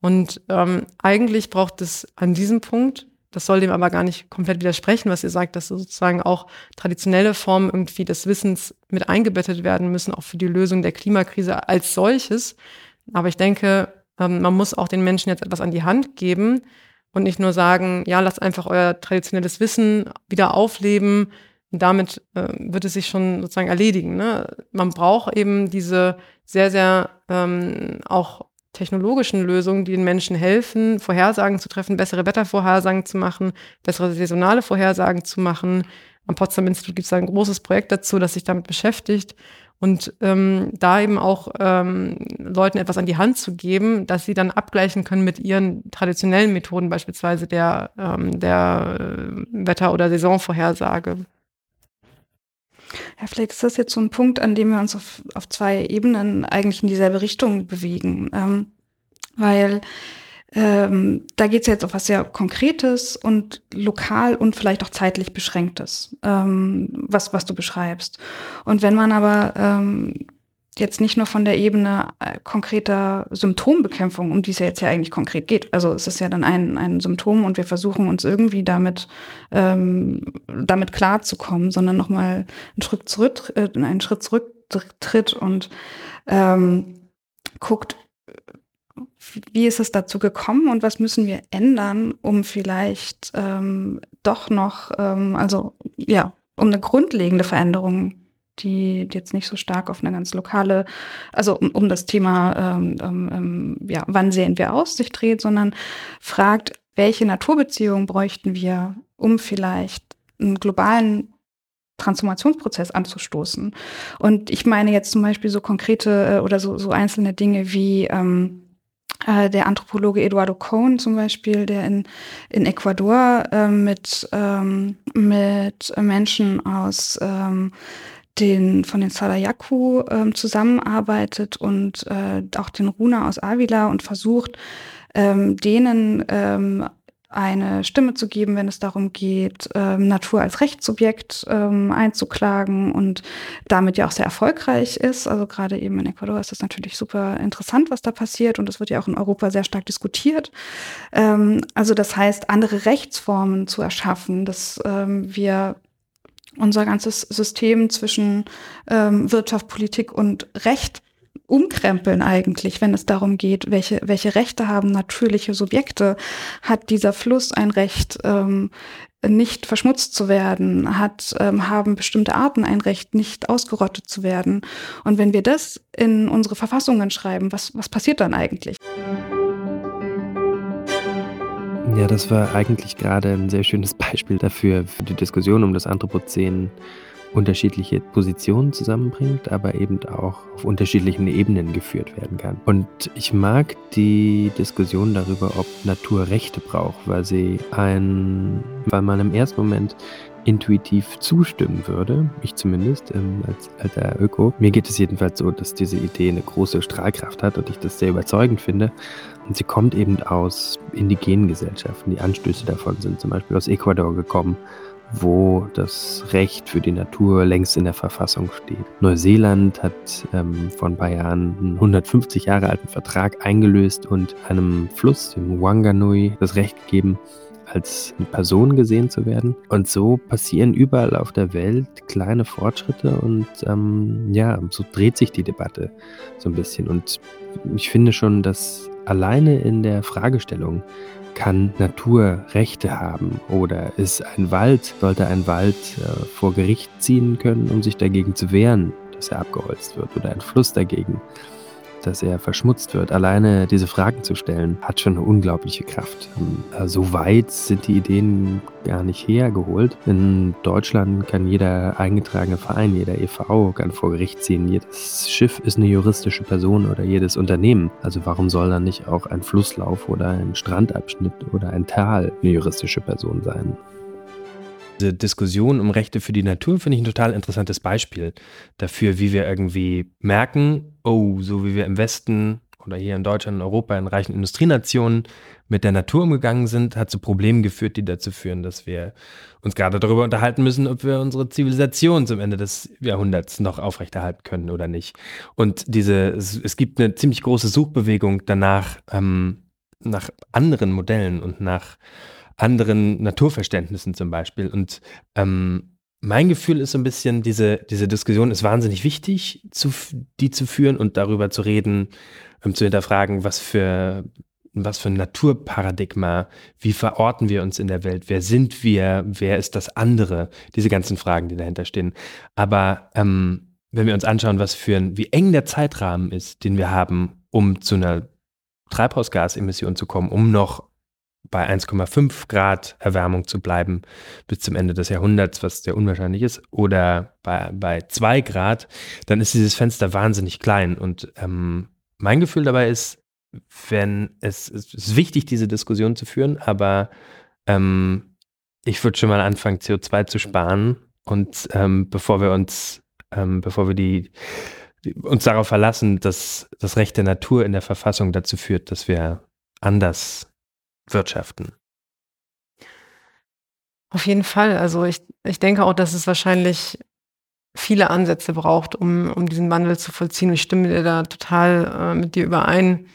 Und ähm, eigentlich braucht es an diesem Punkt, das soll dem aber gar nicht komplett widersprechen, was ihr sagt, dass sozusagen auch traditionelle Formen irgendwie des Wissens mit eingebettet werden müssen, auch für die Lösung der Klimakrise als solches. Aber ich denke, ähm, man muss auch den Menschen jetzt etwas an die Hand geben und nicht nur sagen, ja, lasst einfach euer traditionelles Wissen wieder aufleben, damit äh, wird es sich schon sozusagen erledigen. Ne? Man braucht eben diese sehr, sehr ähm, auch technologischen Lösungen, die den Menschen helfen, Vorhersagen zu treffen, bessere Wettervorhersagen zu machen, bessere saisonale Vorhersagen zu machen. Am Potsdam Institut gibt es ein großes Projekt dazu, das sich damit beschäftigt. Und ähm, da eben auch ähm, Leuten etwas an die Hand zu geben, dass sie dann abgleichen können mit ihren traditionellen Methoden, beispielsweise der, ähm, der äh, Wetter- oder Saisonvorhersage. Ja, vielleicht ist das jetzt so ein Punkt, an dem wir uns auf, auf zwei Ebenen eigentlich in dieselbe Richtung bewegen. Ähm, weil ähm, da geht es jetzt auf was sehr Konkretes und lokal und vielleicht auch zeitlich beschränktes, ähm, was, was du beschreibst. Und wenn man aber ähm, jetzt nicht nur von der Ebene äh, konkreter Symptombekämpfung, um die es ja jetzt ja eigentlich konkret geht. Also es ist ja dann ein, ein Symptom und wir versuchen uns irgendwie damit, ähm, damit klarzukommen, sondern nochmal einen Schritt zurück, äh, einen Schritt zurücktritt und ähm, guckt, wie ist es dazu gekommen und was müssen wir ändern, um vielleicht ähm, doch noch, ähm, also ja, um eine grundlegende Veränderung die jetzt nicht so stark auf eine ganz lokale, also um, um das Thema, ähm, ähm, ähm, ja, wann sehen wir aus, sich dreht, sondern fragt, welche Naturbeziehungen bräuchten wir, um vielleicht einen globalen Transformationsprozess anzustoßen. Und ich meine jetzt zum Beispiel so konkrete äh, oder so, so einzelne Dinge wie ähm, äh, der Anthropologe Eduardo Cohn zum Beispiel, der in, in Ecuador äh, mit, ähm, mit Menschen aus ähm, den, von den Sadayaku ähm, zusammenarbeitet und äh, auch den Runa aus Avila und versucht, ähm, denen ähm, eine Stimme zu geben, wenn es darum geht, ähm, Natur als Rechtssubjekt ähm, einzuklagen und damit ja auch sehr erfolgreich ist. Also gerade eben in Ecuador ist das natürlich super interessant, was da passiert und es wird ja auch in Europa sehr stark diskutiert. Ähm, also das heißt, andere Rechtsformen zu erschaffen, dass ähm, wir unser ganzes System zwischen ähm, Wirtschaft, Politik und Recht umkrempeln eigentlich, wenn es darum geht, welche, welche Rechte haben natürliche Subjekte. Hat dieser Fluss ein Recht, ähm, nicht verschmutzt zu werden? Hat, ähm, haben bestimmte Arten ein Recht, nicht ausgerottet zu werden? Und wenn wir das in unsere Verfassungen schreiben, was, was passiert dann eigentlich? Ja, das war eigentlich gerade ein sehr schönes Beispiel dafür, für die Diskussion um das Anthropozän unterschiedliche Positionen zusammenbringt, aber eben auch auf unterschiedlichen Ebenen geführt werden kann. Und ich mag die Diskussion darüber, ob Natur Rechte braucht, weil sie ein, weil man im ersten Moment intuitiv zustimmen würde, ich zumindest ähm, als alter Öko. Mir geht es jedenfalls so, dass diese Idee eine große Strahlkraft hat und ich das sehr überzeugend finde. Und sie kommt eben aus indigenen Gesellschaften. Die Anstöße davon sind zum Beispiel aus Ecuador gekommen, wo das Recht für die Natur längst in der Verfassung steht. Neuseeland hat ähm, vor ein paar Jahren einen 150 Jahre alten Vertrag eingelöst und einem Fluss, dem Wanganui, das Recht gegeben, als Person gesehen zu werden. Und so passieren überall auf der Welt kleine Fortschritte und ähm, ja, so dreht sich die Debatte so ein bisschen. Und ich finde schon, dass alleine in der Fragestellung, kann Natur Rechte haben oder ist ein Wald, sollte ein Wald äh, vor Gericht ziehen können, um sich dagegen zu wehren, dass er abgeholzt wird oder ein Fluss dagegen dass er verschmutzt wird. Alleine diese Fragen zu stellen, hat schon eine unglaubliche Kraft. Ähm, so weit sind die Ideen gar nicht hergeholt. In Deutschland kann jeder eingetragene Verein, jeder EV kann vor Gericht ziehen. Jedes Schiff ist eine juristische Person oder jedes Unternehmen. Also warum soll dann nicht auch ein Flusslauf oder ein Strandabschnitt oder ein Tal eine juristische Person sein? Diese Diskussion um Rechte für die Natur finde ich ein total interessantes Beispiel dafür, wie wir irgendwie merken, oh, so wie wir im Westen oder hier in Deutschland, in Europa, in reichen Industrienationen mit der Natur umgegangen sind, hat zu Problemen geführt, die dazu führen, dass wir uns gerade darüber unterhalten müssen, ob wir unsere Zivilisation zum Ende des Jahrhunderts noch aufrechterhalten können oder nicht. Und diese, es, es gibt eine ziemlich große Suchbewegung danach, ähm, nach anderen Modellen und nach anderen Naturverständnissen zum Beispiel. Und ähm, mein Gefühl ist so ein bisschen, diese, diese Diskussion ist wahnsinnig wichtig, zu, die zu führen und darüber zu reden, um zu hinterfragen, was für was für ein Naturparadigma, wie verorten wir uns in der Welt, wer sind wir, wer ist das andere, diese ganzen Fragen, die dahinter stehen. Aber ähm, wenn wir uns anschauen, was für ein, wie eng der Zeitrahmen ist, den wir haben, um zu einer Treibhausgasemission zu kommen, um noch bei 1,5 Grad Erwärmung zu bleiben bis zum Ende des Jahrhunderts, was sehr unwahrscheinlich ist, oder bei, bei 2 Grad, dann ist dieses Fenster wahnsinnig klein. Und ähm, mein Gefühl dabei ist, wenn es, es ist wichtig, diese Diskussion zu führen, aber ähm, ich würde schon mal anfangen, CO2 zu sparen und ähm, bevor wir uns, ähm, bevor wir die, die, uns darauf verlassen, dass das Recht der Natur in der Verfassung dazu führt, dass wir anders wirtschaften. Auf jeden Fall. Also ich, ich denke auch, dass es wahrscheinlich viele Ansätze braucht, um, um diesen Wandel zu vollziehen. Ich stimme dir da total äh, mit dir überein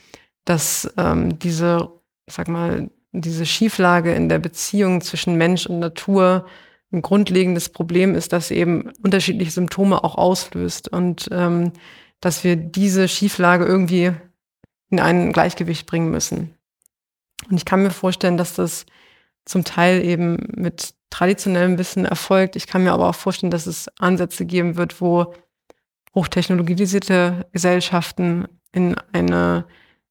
dass ähm, diese, sag mal, diese Schieflage in der Beziehung zwischen Mensch und Natur ein grundlegendes Problem ist, das eben unterschiedliche Symptome auch auslöst und ähm, dass wir diese Schieflage irgendwie in ein Gleichgewicht bringen müssen. Und ich kann mir vorstellen, dass das zum Teil eben mit traditionellem Wissen erfolgt. Ich kann mir aber auch vorstellen, dass es Ansätze geben wird, wo hochtechnologisierte Gesellschaften in eine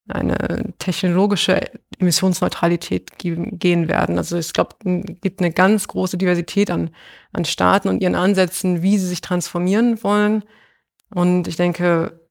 eine technologische Emissionsneutralität gehen werden. Also ich glaube, es gibt eine ganz große Diversität an, an Staaten und ihren Ansätzen, wie sie sich transformieren wollen. Und ich denke,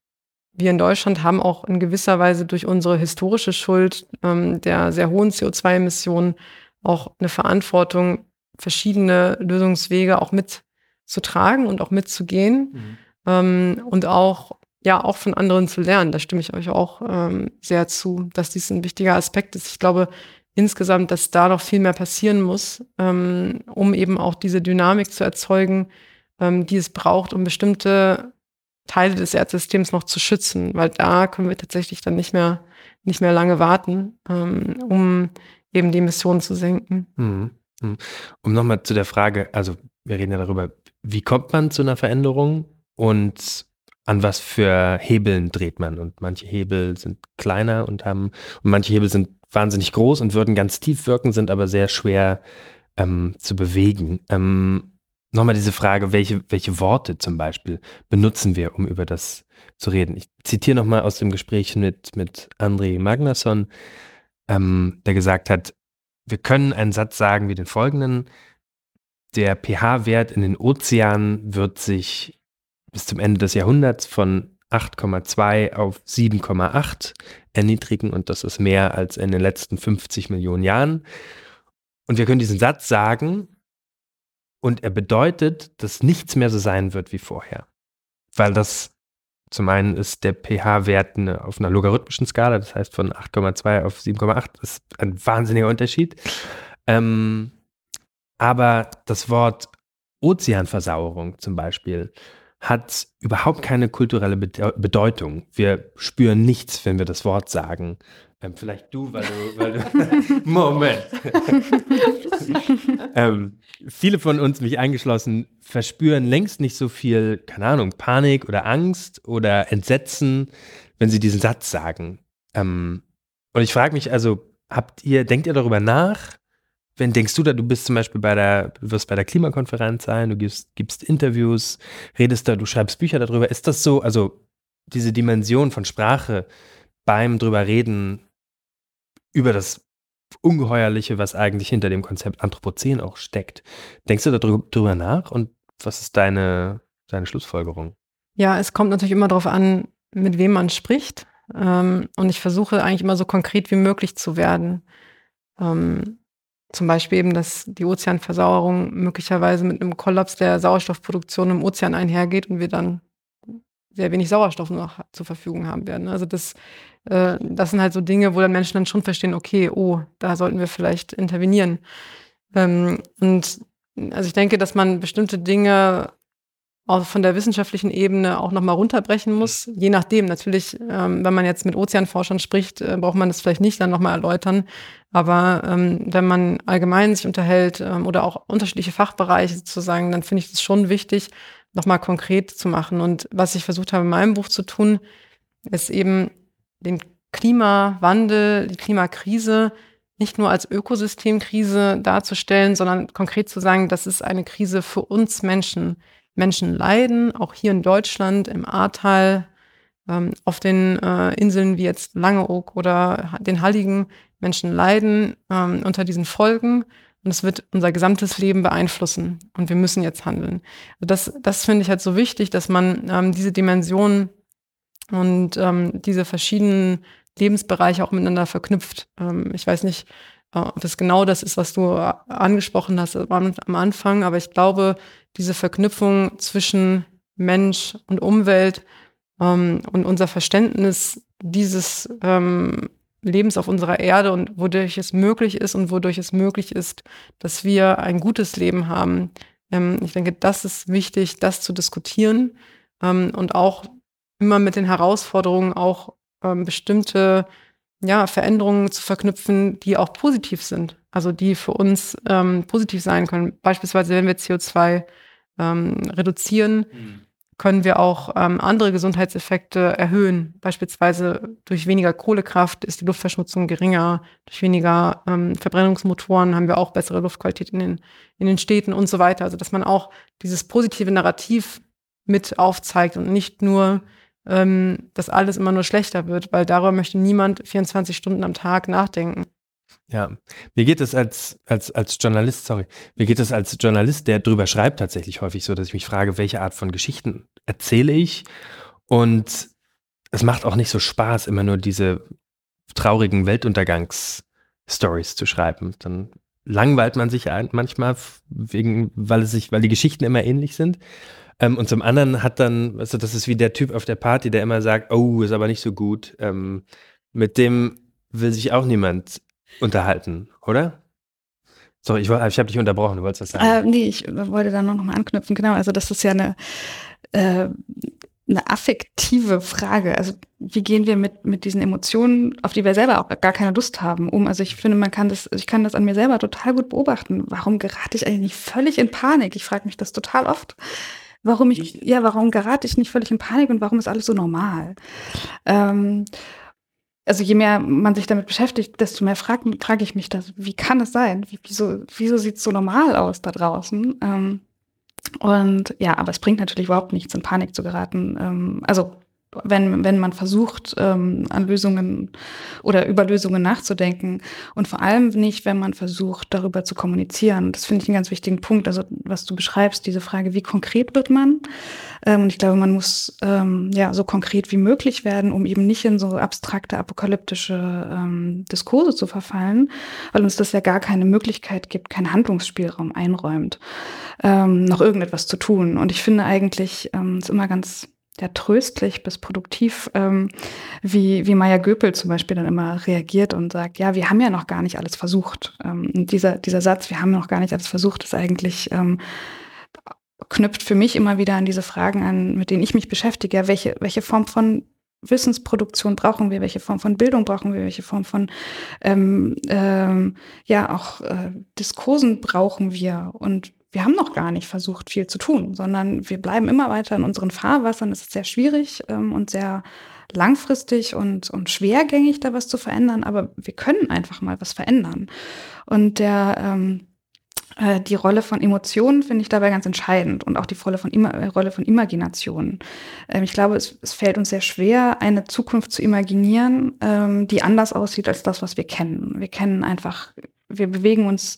wir in Deutschland haben auch in gewisser Weise durch unsere historische Schuld ähm, der sehr hohen CO2-Emissionen auch eine Verantwortung, verschiedene Lösungswege auch mitzutragen und auch mitzugehen. Mhm. Ähm, und auch ja auch von anderen zu lernen. Da stimme ich euch auch ähm, sehr zu, dass dies ein wichtiger Aspekt ist. Ich glaube insgesamt, dass da noch viel mehr passieren muss, ähm, um eben auch diese Dynamik zu erzeugen, ähm, die es braucht, um bestimmte Teile des Erdsystems noch zu schützen, weil da können wir tatsächlich dann nicht mehr nicht mehr lange warten, ähm, um eben die Emissionen zu senken. Mhm. mhm. Um nochmal zu der Frage, also wir reden ja darüber, wie kommt man zu einer Veränderung und an was für Hebeln dreht man. Und manche Hebel sind kleiner und haben, und manche Hebel sind wahnsinnig groß und würden ganz tief wirken, sind aber sehr schwer ähm, zu bewegen. Ähm, Nochmal diese Frage, welche, welche Worte zum Beispiel benutzen wir, um über das zu reden? Ich zitiere nochmal aus dem Gespräch mit, mit André Magnusson, ähm, der gesagt hat, wir können einen Satz sagen wie den folgenden, der pH-Wert in den Ozeanen wird sich bis zum Ende des Jahrhunderts von 8,2 auf 7,8 erniedrigen und das ist mehr als in den letzten 50 Millionen Jahren. Und wir können diesen Satz sagen und er bedeutet, dass nichts mehr so sein wird wie vorher. Weil das zum einen ist der pH-Wert auf einer logarithmischen Skala, das heißt von 8,2 auf 7,8 ist ein wahnsinniger Unterschied. Ähm, aber das Wort Ozeanversauerung zum Beispiel hat überhaupt keine kulturelle Bedeutung. Wir spüren nichts, wenn wir das Wort sagen. Ähm, vielleicht du, weil du. Weil du (laughs) Moment. (laughs) ähm, viele von uns, mich eingeschlossen, verspüren längst nicht so viel, keine Ahnung, Panik oder Angst oder Entsetzen, wenn sie diesen Satz sagen. Ähm, und ich frage mich also, habt ihr, denkt ihr darüber nach, wenn denkst du da, du bist zum Beispiel bei der, du wirst bei der Klimakonferenz sein, du gibst, gibst Interviews, redest da, du schreibst Bücher darüber. Ist das so, also diese Dimension von Sprache beim drüber reden über das Ungeheuerliche, was eigentlich hinter dem Konzept Anthropozän auch steckt. Denkst du darüber nach und was ist deine, deine Schlussfolgerung? Ja, es kommt natürlich immer darauf an, mit wem man spricht. Ähm, und ich versuche eigentlich immer so konkret wie möglich zu werden. Ähm, zum Beispiel eben, dass die Ozeanversauerung möglicherweise mit einem Kollaps der Sauerstoffproduktion im Ozean einhergeht und wir dann sehr wenig Sauerstoff noch zur Verfügung haben werden. Also das, äh, das sind halt so Dinge, wo dann Menschen dann schon verstehen, okay, oh, da sollten wir vielleicht intervenieren. Ähm, und also ich denke, dass man bestimmte Dinge auch von der wissenschaftlichen Ebene auch nochmal runterbrechen muss. Je nachdem, natürlich, ähm, wenn man jetzt mit Ozeanforschern spricht, äh, braucht man das vielleicht nicht dann nochmal erläutern. Aber ähm, wenn man allgemein sich unterhält ähm, oder auch unterschiedliche Fachbereiche sozusagen, dann finde ich es schon wichtig, nochmal konkret zu machen. Und was ich versucht habe in meinem Buch zu tun, ist eben den Klimawandel, die Klimakrise nicht nur als Ökosystemkrise darzustellen, sondern konkret zu sagen, das ist eine Krise für uns Menschen. Menschen leiden, auch hier in Deutschland, im Ahrtal, ähm, auf den äh, Inseln wie jetzt Langeoog oder den Halligen. Menschen leiden ähm, unter diesen Folgen und es wird unser gesamtes Leben beeinflussen und wir müssen jetzt handeln. Also das, das finde ich halt so wichtig, dass man ähm, diese Dimensionen und ähm, diese verschiedenen Lebensbereiche auch miteinander verknüpft. Ähm, ich weiß nicht, äh, ob das genau das ist, was du angesprochen hast am Anfang, aber ich glaube, diese Verknüpfung zwischen Mensch und Umwelt ähm, und unser Verständnis dieses ähm, Lebens auf unserer Erde und wodurch es möglich ist und wodurch es möglich ist, dass wir ein gutes Leben haben. Ähm, ich denke, das ist wichtig, das zu diskutieren ähm, und auch immer mit den Herausforderungen auch ähm, bestimmte ja, Veränderungen zu verknüpfen, die auch positiv sind. Also die für uns ähm, positiv sein können. Beispielsweise, wenn wir CO2 ähm, reduzieren, mhm. können wir auch ähm, andere Gesundheitseffekte erhöhen. Beispielsweise durch weniger Kohlekraft ist die Luftverschmutzung geringer, durch weniger ähm, Verbrennungsmotoren haben wir auch bessere Luftqualität in den, in den Städten und so weiter. Also dass man auch dieses positive Narrativ mit aufzeigt und nicht nur ähm, dass alles immer nur schlechter wird, weil darüber möchte niemand 24 Stunden am Tag nachdenken. Ja, mir geht es als, als, als Journalist, sorry, mir geht es als Journalist, der drüber schreibt, tatsächlich häufig so, dass ich mich frage, welche Art von Geschichten erzähle ich? Und es macht auch nicht so Spaß, immer nur diese traurigen Weltuntergangs-Stories zu schreiben. Dann langweilt man sich manchmal wegen, weil es sich, weil die Geschichten immer ähnlich sind. Ähm, und zum anderen hat dann, also das ist wie der Typ auf der Party, der immer sagt, oh, ist aber nicht so gut. Ähm, mit dem will sich auch niemand unterhalten, oder? Sorry, ich, ich habe dich unterbrochen, du wolltest das sagen. Äh, nee, ich wollte da noch mal anknüpfen. Genau, also das ist ja eine, äh, eine affektive Frage. Also wie gehen wir mit, mit diesen Emotionen, auf die wir selber auch gar keine Lust haben, um? Also ich finde, man kann das, ich kann das an mir selber total gut beobachten. Warum gerate ich eigentlich nicht völlig in Panik? Ich frage mich das total oft warum ich, ja, warum gerate ich nicht völlig in Panik und warum ist alles so normal? Ähm, also je mehr man sich damit beschäftigt, desto mehr frage frag ich mich das, wie kann es sein? Wie, wieso wieso sieht es so normal aus da draußen? Ähm, und ja, aber es bringt natürlich überhaupt nichts, in Panik zu geraten. Ähm, also wenn, wenn man versucht, ähm, an Lösungen oder über Lösungen nachzudenken und vor allem nicht, wenn man versucht, darüber zu kommunizieren. Das finde ich einen ganz wichtigen Punkt. Also was du beschreibst, diese Frage, wie konkret wird man? Ähm, und ich glaube, man muss ähm, ja so konkret wie möglich werden, um eben nicht in so abstrakte, apokalyptische ähm, Diskurse zu verfallen, weil uns das ja gar keine Möglichkeit gibt, keinen Handlungsspielraum einräumt, ähm, noch irgendetwas zu tun. Und ich finde eigentlich, ähm, ist immer ganz ja, tröstlich bis produktiv, ähm, wie, wie Maya Göpel zum Beispiel dann immer reagiert und sagt, ja, wir haben ja noch gar nicht alles versucht. Ähm, dieser, dieser Satz, wir haben noch gar nicht alles versucht, ist eigentlich, ähm, knüpft für mich immer wieder an diese Fragen an, mit denen ich mich beschäftige. Welche, welche Form von Wissensproduktion brauchen wir, welche Form von Bildung brauchen wir, welche Form von ähm, ähm, ja auch äh, Diskursen brauchen wir und wir haben noch gar nicht versucht, viel zu tun, sondern wir bleiben immer weiter in unseren Fahrwassern. Es ist sehr schwierig ähm, und sehr langfristig und, und schwergängig, da was zu verändern, aber wir können einfach mal was verändern. Und der, ähm, äh, die Rolle von Emotionen finde ich dabei ganz entscheidend und auch die Rolle von, Ima äh, Rolle von Imagination. Ähm, ich glaube, es, es, fällt uns sehr schwer, eine Zukunft zu imaginieren, ähm, die anders aussieht als das, was wir kennen. Wir kennen einfach, wir bewegen uns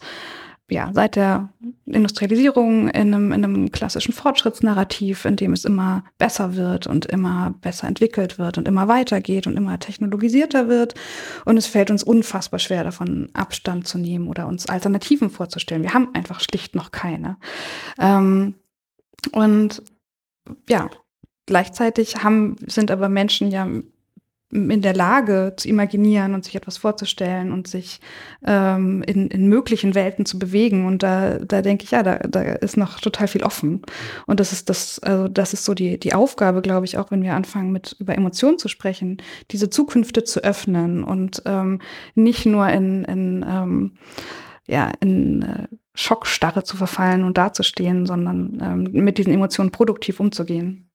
ja, seit der Industrialisierung in einem, in einem klassischen Fortschrittsnarrativ, in dem es immer besser wird und immer besser entwickelt wird und immer weitergeht und immer technologisierter wird. Und es fällt uns unfassbar schwer, davon Abstand zu nehmen oder uns Alternativen vorzustellen. Wir haben einfach schlicht noch keine. Ähm, und ja, gleichzeitig haben, sind aber Menschen ja in der Lage zu imaginieren und sich etwas vorzustellen und sich ähm, in, in möglichen Welten zu bewegen. Und da, da denke ich, ja, da, da ist noch total viel offen. Und das ist das, also das ist so die, die Aufgabe, glaube ich, auch wenn wir anfangen, mit über Emotionen zu sprechen, diese Zukünfte zu öffnen und ähm, nicht nur in, in ähm, ja, in äh, Schockstarre zu verfallen und dazustehen, sondern ähm, mit diesen Emotionen produktiv umzugehen.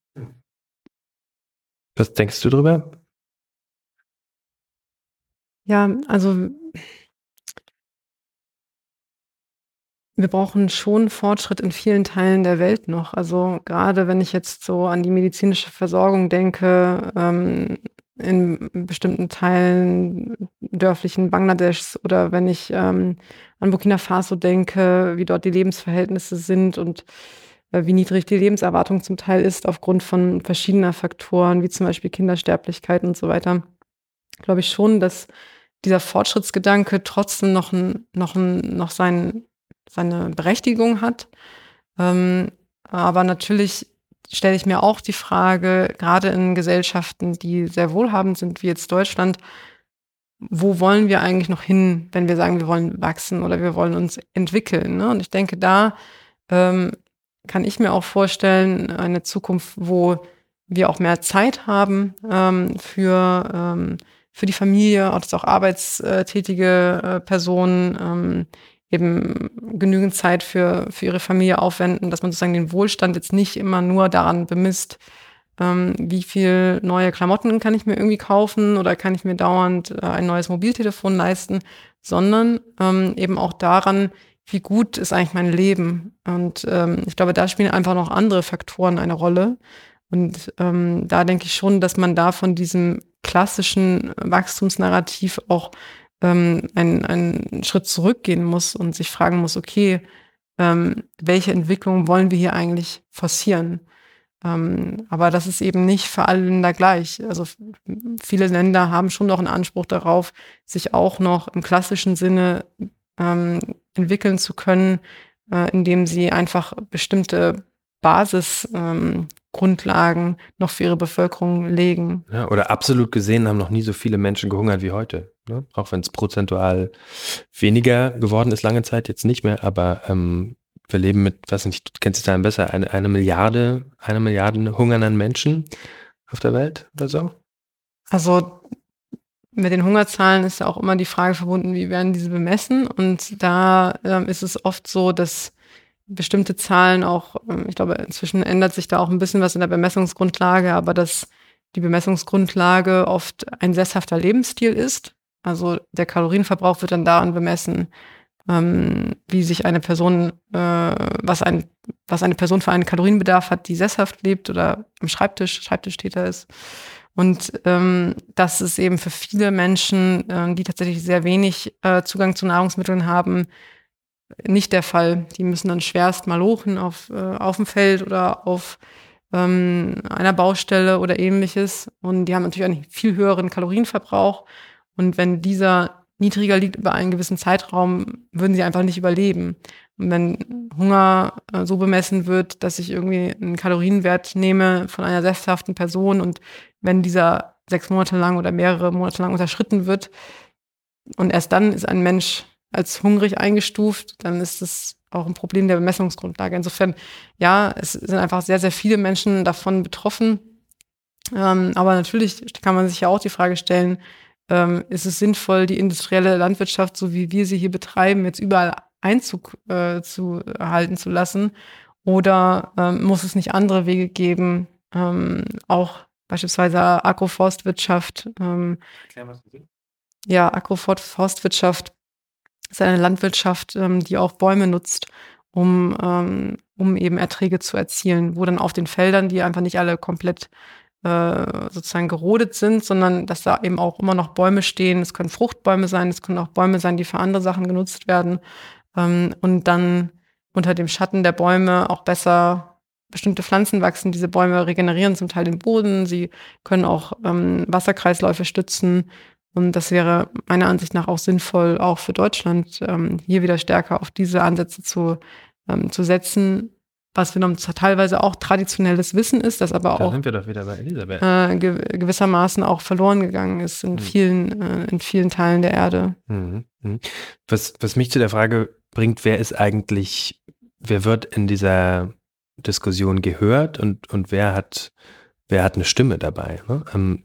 Was denkst du drüber? Ja, also wir brauchen schon Fortschritt in vielen Teilen der Welt noch. Also gerade wenn ich jetzt so an die medizinische Versorgung denke, ähm, in bestimmten Teilen dörflichen Bangladeschs oder wenn ich ähm, an Burkina Faso denke, wie dort die Lebensverhältnisse sind und äh, wie niedrig die Lebenserwartung zum Teil ist aufgrund von verschiedener Faktoren, wie zum Beispiel Kindersterblichkeit und so weiter, glaube ich schon, dass dieser Fortschrittsgedanke trotzdem noch, noch, noch sein, seine Berechtigung hat. Ähm, aber natürlich stelle ich mir auch die Frage, gerade in Gesellschaften, die sehr wohlhabend sind, wie jetzt Deutschland, wo wollen wir eigentlich noch hin, wenn wir sagen, wir wollen wachsen oder wir wollen uns entwickeln? Ne? Und ich denke, da ähm, kann ich mir auch vorstellen, eine Zukunft, wo wir auch mehr Zeit haben ähm, für, ähm, für die Familie, auch, auch arbeitstätige äh, Personen ähm, eben genügend Zeit für, für ihre Familie aufwenden, dass man sozusagen den Wohlstand jetzt nicht immer nur daran bemisst, ähm, wie viel neue Klamotten kann ich mir irgendwie kaufen oder kann ich mir dauernd äh, ein neues Mobiltelefon leisten, sondern ähm, eben auch daran, wie gut ist eigentlich mein Leben. Und ähm, ich glaube, da spielen einfach noch andere Faktoren eine Rolle. Und ähm, da denke ich schon, dass man da von diesem klassischen Wachstumsnarrativ auch ähm, einen, einen Schritt zurückgehen muss und sich fragen muss, okay, ähm, welche Entwicklung wollen wir hier eigentlich forcieren? Ähm, aber das ist eben nicht für alle Länder gleich. Also viele Länder haben schon noch einen Anspruch darauf, sich auch noch im klassischen Sinne ähm, entwickeln zu können, äh, indem sie einfach bestimmte Basisgrundlagen ähm, noch für ihre Bevölkerung legen. Ja, oder absolut gesehen haben noch nie so viele Menschen gehungert wie heute. Ne? Auch wenn es prozentual weniger geworden ist, lange Zeit jetzt nicht mehr, aber ähm, wir leben mit, weiß nicht, du kennst es dann besser, eine, eine Milliarde, eine Milliarde hungernden Menschen auf der Welt oder so? Also mit den Hungerzahlen ist ja auch immer die Frage verbunden, wie werden diese bemessen? Und da ähm, ist es oft so, dass bestimmte Zahlen auch, ähm, ich glaube, inzwischen ändert sich da auch ein bisschen was in der Bemessungsgrundlage, aber dass die Bemessungsgrundlage oft ein sesshafter Lebensstil ist. Also der Kalorienverbrauch wird dann daran bemessen, ähm, wie sich eine Person, äh, was, ein, was eine Person für einen Kalorienbedarf hat, die sesshaft lebt oder am Schreibtisch, Schreibtischtäter ist. Und ähm, das ist eben für viele Menschen, äh, die tatsächlich sehr wenig äh, Zugang zu Nahrungsmitteln haben, nicht der Fall. Die müssen dann schwerst mal lochen auf, äh, auf dem Feld oder auf ähm, einer Baustelle oder ähnliches. Und die haben natürlich einen viel höheren Kalorienverbrauch. Und wenn dieser niedriger liegt über einen gewissen Zeitraum, würden sie einfach nicht überleben. Und wenn Hunger äh, so bemessen wird, dass ich irgendwie einen Kalorienwert nehme von einer sesshaften Person und wenn dieser sechs Monate lang oder mehrere Monate lang unterschritten wird und erst dann ist ein Mensch als hungrig eingestuft, dann ist das auch ein Problem der Bemessungsgrundlage. Insofern, ja, es sind einfach sehr, sehr viele Menschen davon betroffen. Ähm, aber natürlich kann man sich ja auch die Frage stellen, ähm, ist es sinnvoll, die industrielle Landwirtschaft, so wie wir sie hier betreiben, jetzt überall Einzug äh, zu erhalten zu lassen? Oder ähm, muss es nicht andere Wege geben, ähm, auch beispielsweise Agroforstwirtschaft? Ähm, Erklär, was du ja, Agroforstwirtschaft ist eine Landwirtschaft, ähm, die auch Bäume nutzt, um, ähm, um eben Erträge zu erzielen, wo dann auf den Feldern, die einfach nicht alle komplett äh, sozusagen gerodet sind, sondern dass da eben auch immer noch Bäume stehen. Es können Fruchtbäume sein, es können auch Bäume sein, die für andere Sachen genutzt werden. Ähm, und dann unter dem Schatten der Bäume auch besser bestimmte Pflanzen wachsen. Diese Bäume regenerieren zum Teil den Boden, sie können auch Wasserkreisläufe stützen und das wäre meiner Ansicht nach auch sinnvoll, auch für Deutschland, ähm, hier wieder stärker auf diese Ansätze zu, ähm, zu setzen, was noch teilweise auch traditionelles Wissen ist, das aber da auch sind wir doch wieder bei Elisabeth. Äh, ge gewissermaßen auch verloren gegangen ist in, mhm. vielen, äh, in vielen Teilen der Erde. Mhm. Mhm. Was, was mich zu der Frage bringt, wer ist eigentlich, wer wird in dieser Diskussion gehört und, und wer hat, wer hat eine Stimme dabei? Ne? Ähm,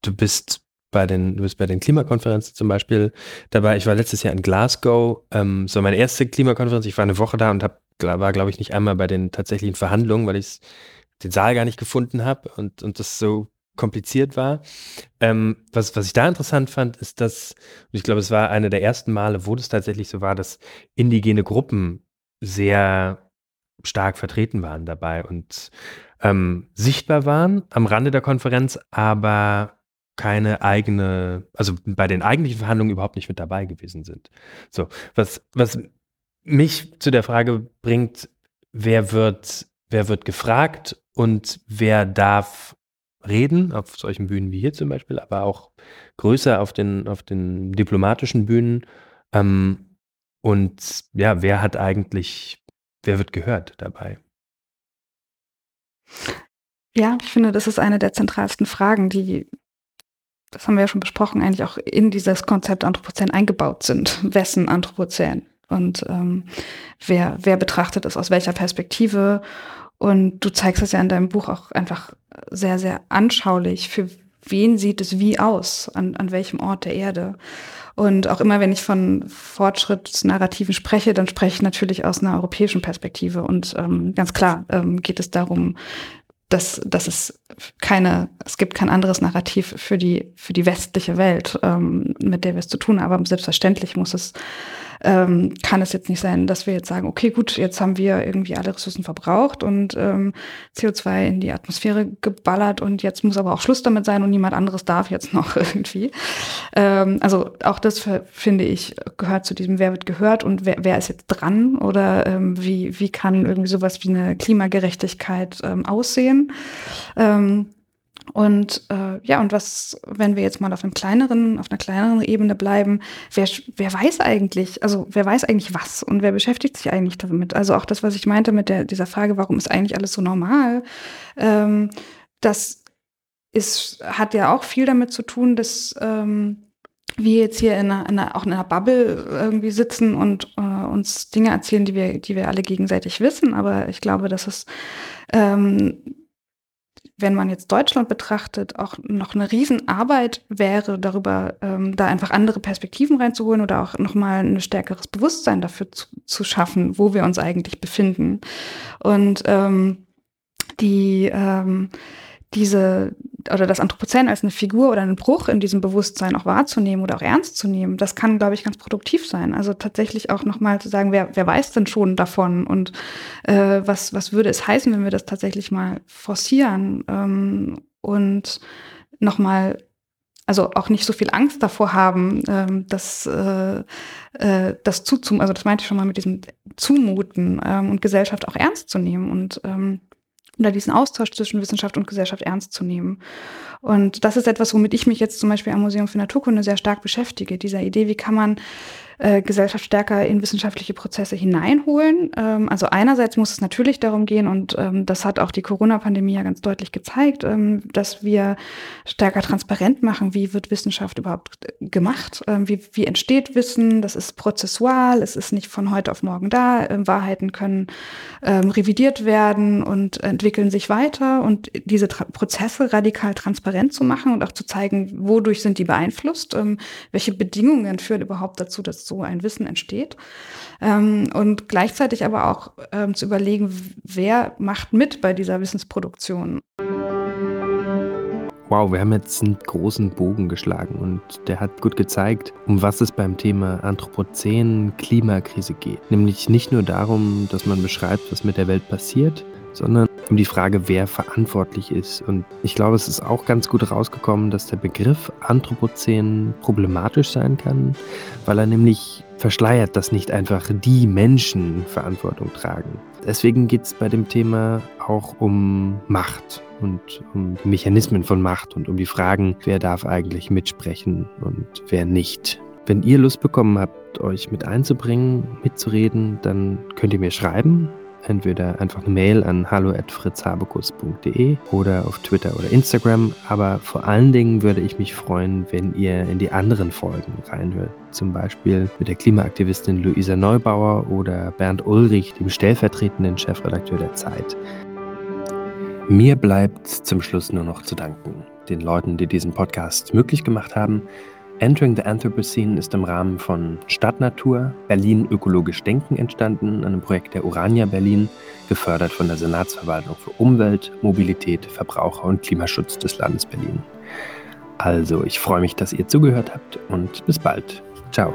du bist bei den, du bist bei den Klimakonferenzen zum Beispiel dabei. Ich war letztes Jahr in Glasgow, ähm, so meine erste Klimakonferenz. Ich war eine Woche da und hab, war, glaube ich, nicht einmal bei den tatsächlichen Verhandlungen, weil ich den Saal gar nicht gefunden habe und, und das so kompliziert war. Ähm, was, was ich da interessant fand, ist, dass, ich glaube, es war eine der ersten Male, wo das tatsächlich so war, dass indigene Gruppen sehr stark vertreten waren dabei und ähm, sichtbar waren am Rande der Konferenz, aber keine eigene, also bei den eigentlichen Verhandlungen überhaupt nicht mit dabei gewesen sind. So, was, was mich zu der Frage bringt, wer wird, wer wird gefragt und wer darf reden, auf solchen Bühnen wie hier zum Beispiel, aber auch größer auf den, auf den diplomatischen Bühnen. Ähm, und ja, wer hat eigentlich, wer wird gehört dabei? Ja, ich finde, das ist eine der zentralsten Fragen, die, das haben wir ja schon besprochen, eigentlich auch in dieses Konzept Anthropozän eingebaut sind. Wessen Anthropozän? Und ähm, wer, wer betrachtet es aus welcher Perspektive? Und du zeigst es ja in deinem Buch auch einfach sehr, sehr anschaulich, für wen sieht es wie aus, an, an welchem Ort der Erde. Und auch immer, wenn ich von Fortschrittsnarrativen spreche, dann spreche ich natürlich aus einer europäischen Perspektive. Und ähm, ganz klar ähm, geht es darum, dass, dass es keine, es gibt kein anderes Narrativ für die, für die westliche Welt, ähm, mit der wir es zu tun haben. Selbstverständlich muss es ähm, kann es jetzt nicht sein, dass wir jetzt sagen, okay, gut, jetzt haben wir irgendwie alle Ressourcen verbraucht und ähm, CO2 in die Atmosphäre geballert und jetzt muss aber auch Schluss damit sein und niemand anderes darf jetzt noch (laughs) irgendwie. Ähm, also auch das finde ich gehört zu diesem, wer wird gehört und wer, wer ist jetzt dran oder ähm, wie, wie kann irgendwie sowas wie eine Klimagerechtigkeit ähm, aussehen. Ähm, und äh, ja, und was, wenn wir jetzt mal auf einem kleineren, auf einer kleineren Ebene bleiben, wer, wer weiß eigentlich, also wer weiß eigentlich was und wer beschäftigt sich eigentlich damit? Also auch das, was ich meinte mit der, dieser Frage, warum ist eigentlich alles so normal? Ähm, das ist, hat ja auch viel damit zu tun, dass ähm, wir jetzt hier in einer, in einer, auch in einer Bubble irgendwie sitzen und äh, uns Dinge erzählen, die wir, die wir alle gegenseitig wissen. Aber ich glaube, dass es ähm, wenn man jetzt Deutschland betrachtet, auch noch eine Riesenarbeit wäre, darüber ähm, da einfach andere Perspektiven reinzuholen oder auch nochmal ein stärkeres Bewusstsein dafür zu, zu, schaffen, wo wir uns eigentlich befinden. Und ähm, die ähm, diese oder das Anthropozän als eine Figur oder einen Bruch in diesem Bewusstsein auch wahrzunehmen oder auch ernst zu nehmen, das kann, glaube ich, ganz produktiv sein. Also tatsächlich auch nochmal zu sagen, wer, wer weiß denn schon davon und äh, was, was würde es heißen, wenn wir das tatsächlich mal forcieren ähm, und nochmal also auch nicht so viel Angst davor haben, ähm, das, äh, äh, das zuzum, also das meinte ich schon mal mit diesem Zumuten ähm, und Gesellschaft auch ernst zu nehmen und ähm, oder diesen Austausch zwischen Wissenschaft und Gesellschaft ernst zu nehmen. Und das ist etwas, womit ich mich jetzt zum Beispiel am Museum für Naturkunde sehr stark beschäftige. Dieser Idee, wie kann man äh, Gesellschaft stärker in wissenschaftliche Prozesse hineinholen. Ähm, also einerseits muss es natürlich darum gehen, und ähm, das hat auch die Corona-Pandemie ja ganz deutlich gezeigt, ähm, dass wir stärker transparent machen, wie wird Wissenschaft überhaupt gemacht, ähm, wie, wie entsteht Wissen, das ist prozessual, es ist nicht von heute auf morgen da, ähm, Wahrheiten können ähm, revidiert werden und entwickeln sich weiter. Und diese Tra Prozesse radikal transparent zu machen und auch zu zeigen, wodurch sind die beeinflusst, welche Bedingungen führen überhaupt dazu, so ein Wissen entsteht. Ähm, und gleichzeitig aber auch ähm, zu überlegen, wer macht mit bei dieser Wissensproduktion. Wow, wir haben jetzt einen großen Bogen geschlagen und der hat gut gezeigt, um was es beim Thema Anthropozän Klimakrise geht. Nämlich nicht nur darum, dass man beschreibt, was mit der Welt passiert, sondern um die Frage, wer verantwortlich ist. Und ich glaube, es ist auch ganz gut rausgekommen, dass der Begriff Anthropozän problematisch sein kann, weil er nämlich verschleiert, dass nicht einfach die Menschen Verantwortung tragen. Deswegen geht es bei dem Thema auch um Macht und um die Mechanismen von Macht und um die Fragen, wer darf eigentlich mitsprechen und wer nicht. Wenn ihr Lust bekommen habt, euch mit einzubringen, mitzureden, dann könnt ihr mir schreiben entweder einfach eine Mail an hallo@fritzhabekus.de oder auf Twitter oder Instagram. Aber vor allen Dingen würde ich mich freuen, wenn ihr in die anderen Folgen reinhört. Zum Beispiel mit der Klimaaktivistin Luisa Neubauer oder Bernd Ulrich, dem stellvertretenden Chefredakteur der Zeit. Mir bleibt zum Schluss nur noch zu danken den Leuten, die diesen Podcast möglich gemacht haben Entering the Anthropocene ist im Rahmen von Stadtnatur Berlin ökologisch denken entstanden, einem Projekt der Urania Berlin, gefördert von der Senatsverwaltung für Umwelt, Mobilität, Verbraucher und Klimaschutz des Landes Berlin. Also, ich freue mich, dass ihr zugehört habt und bis bald. Ciao.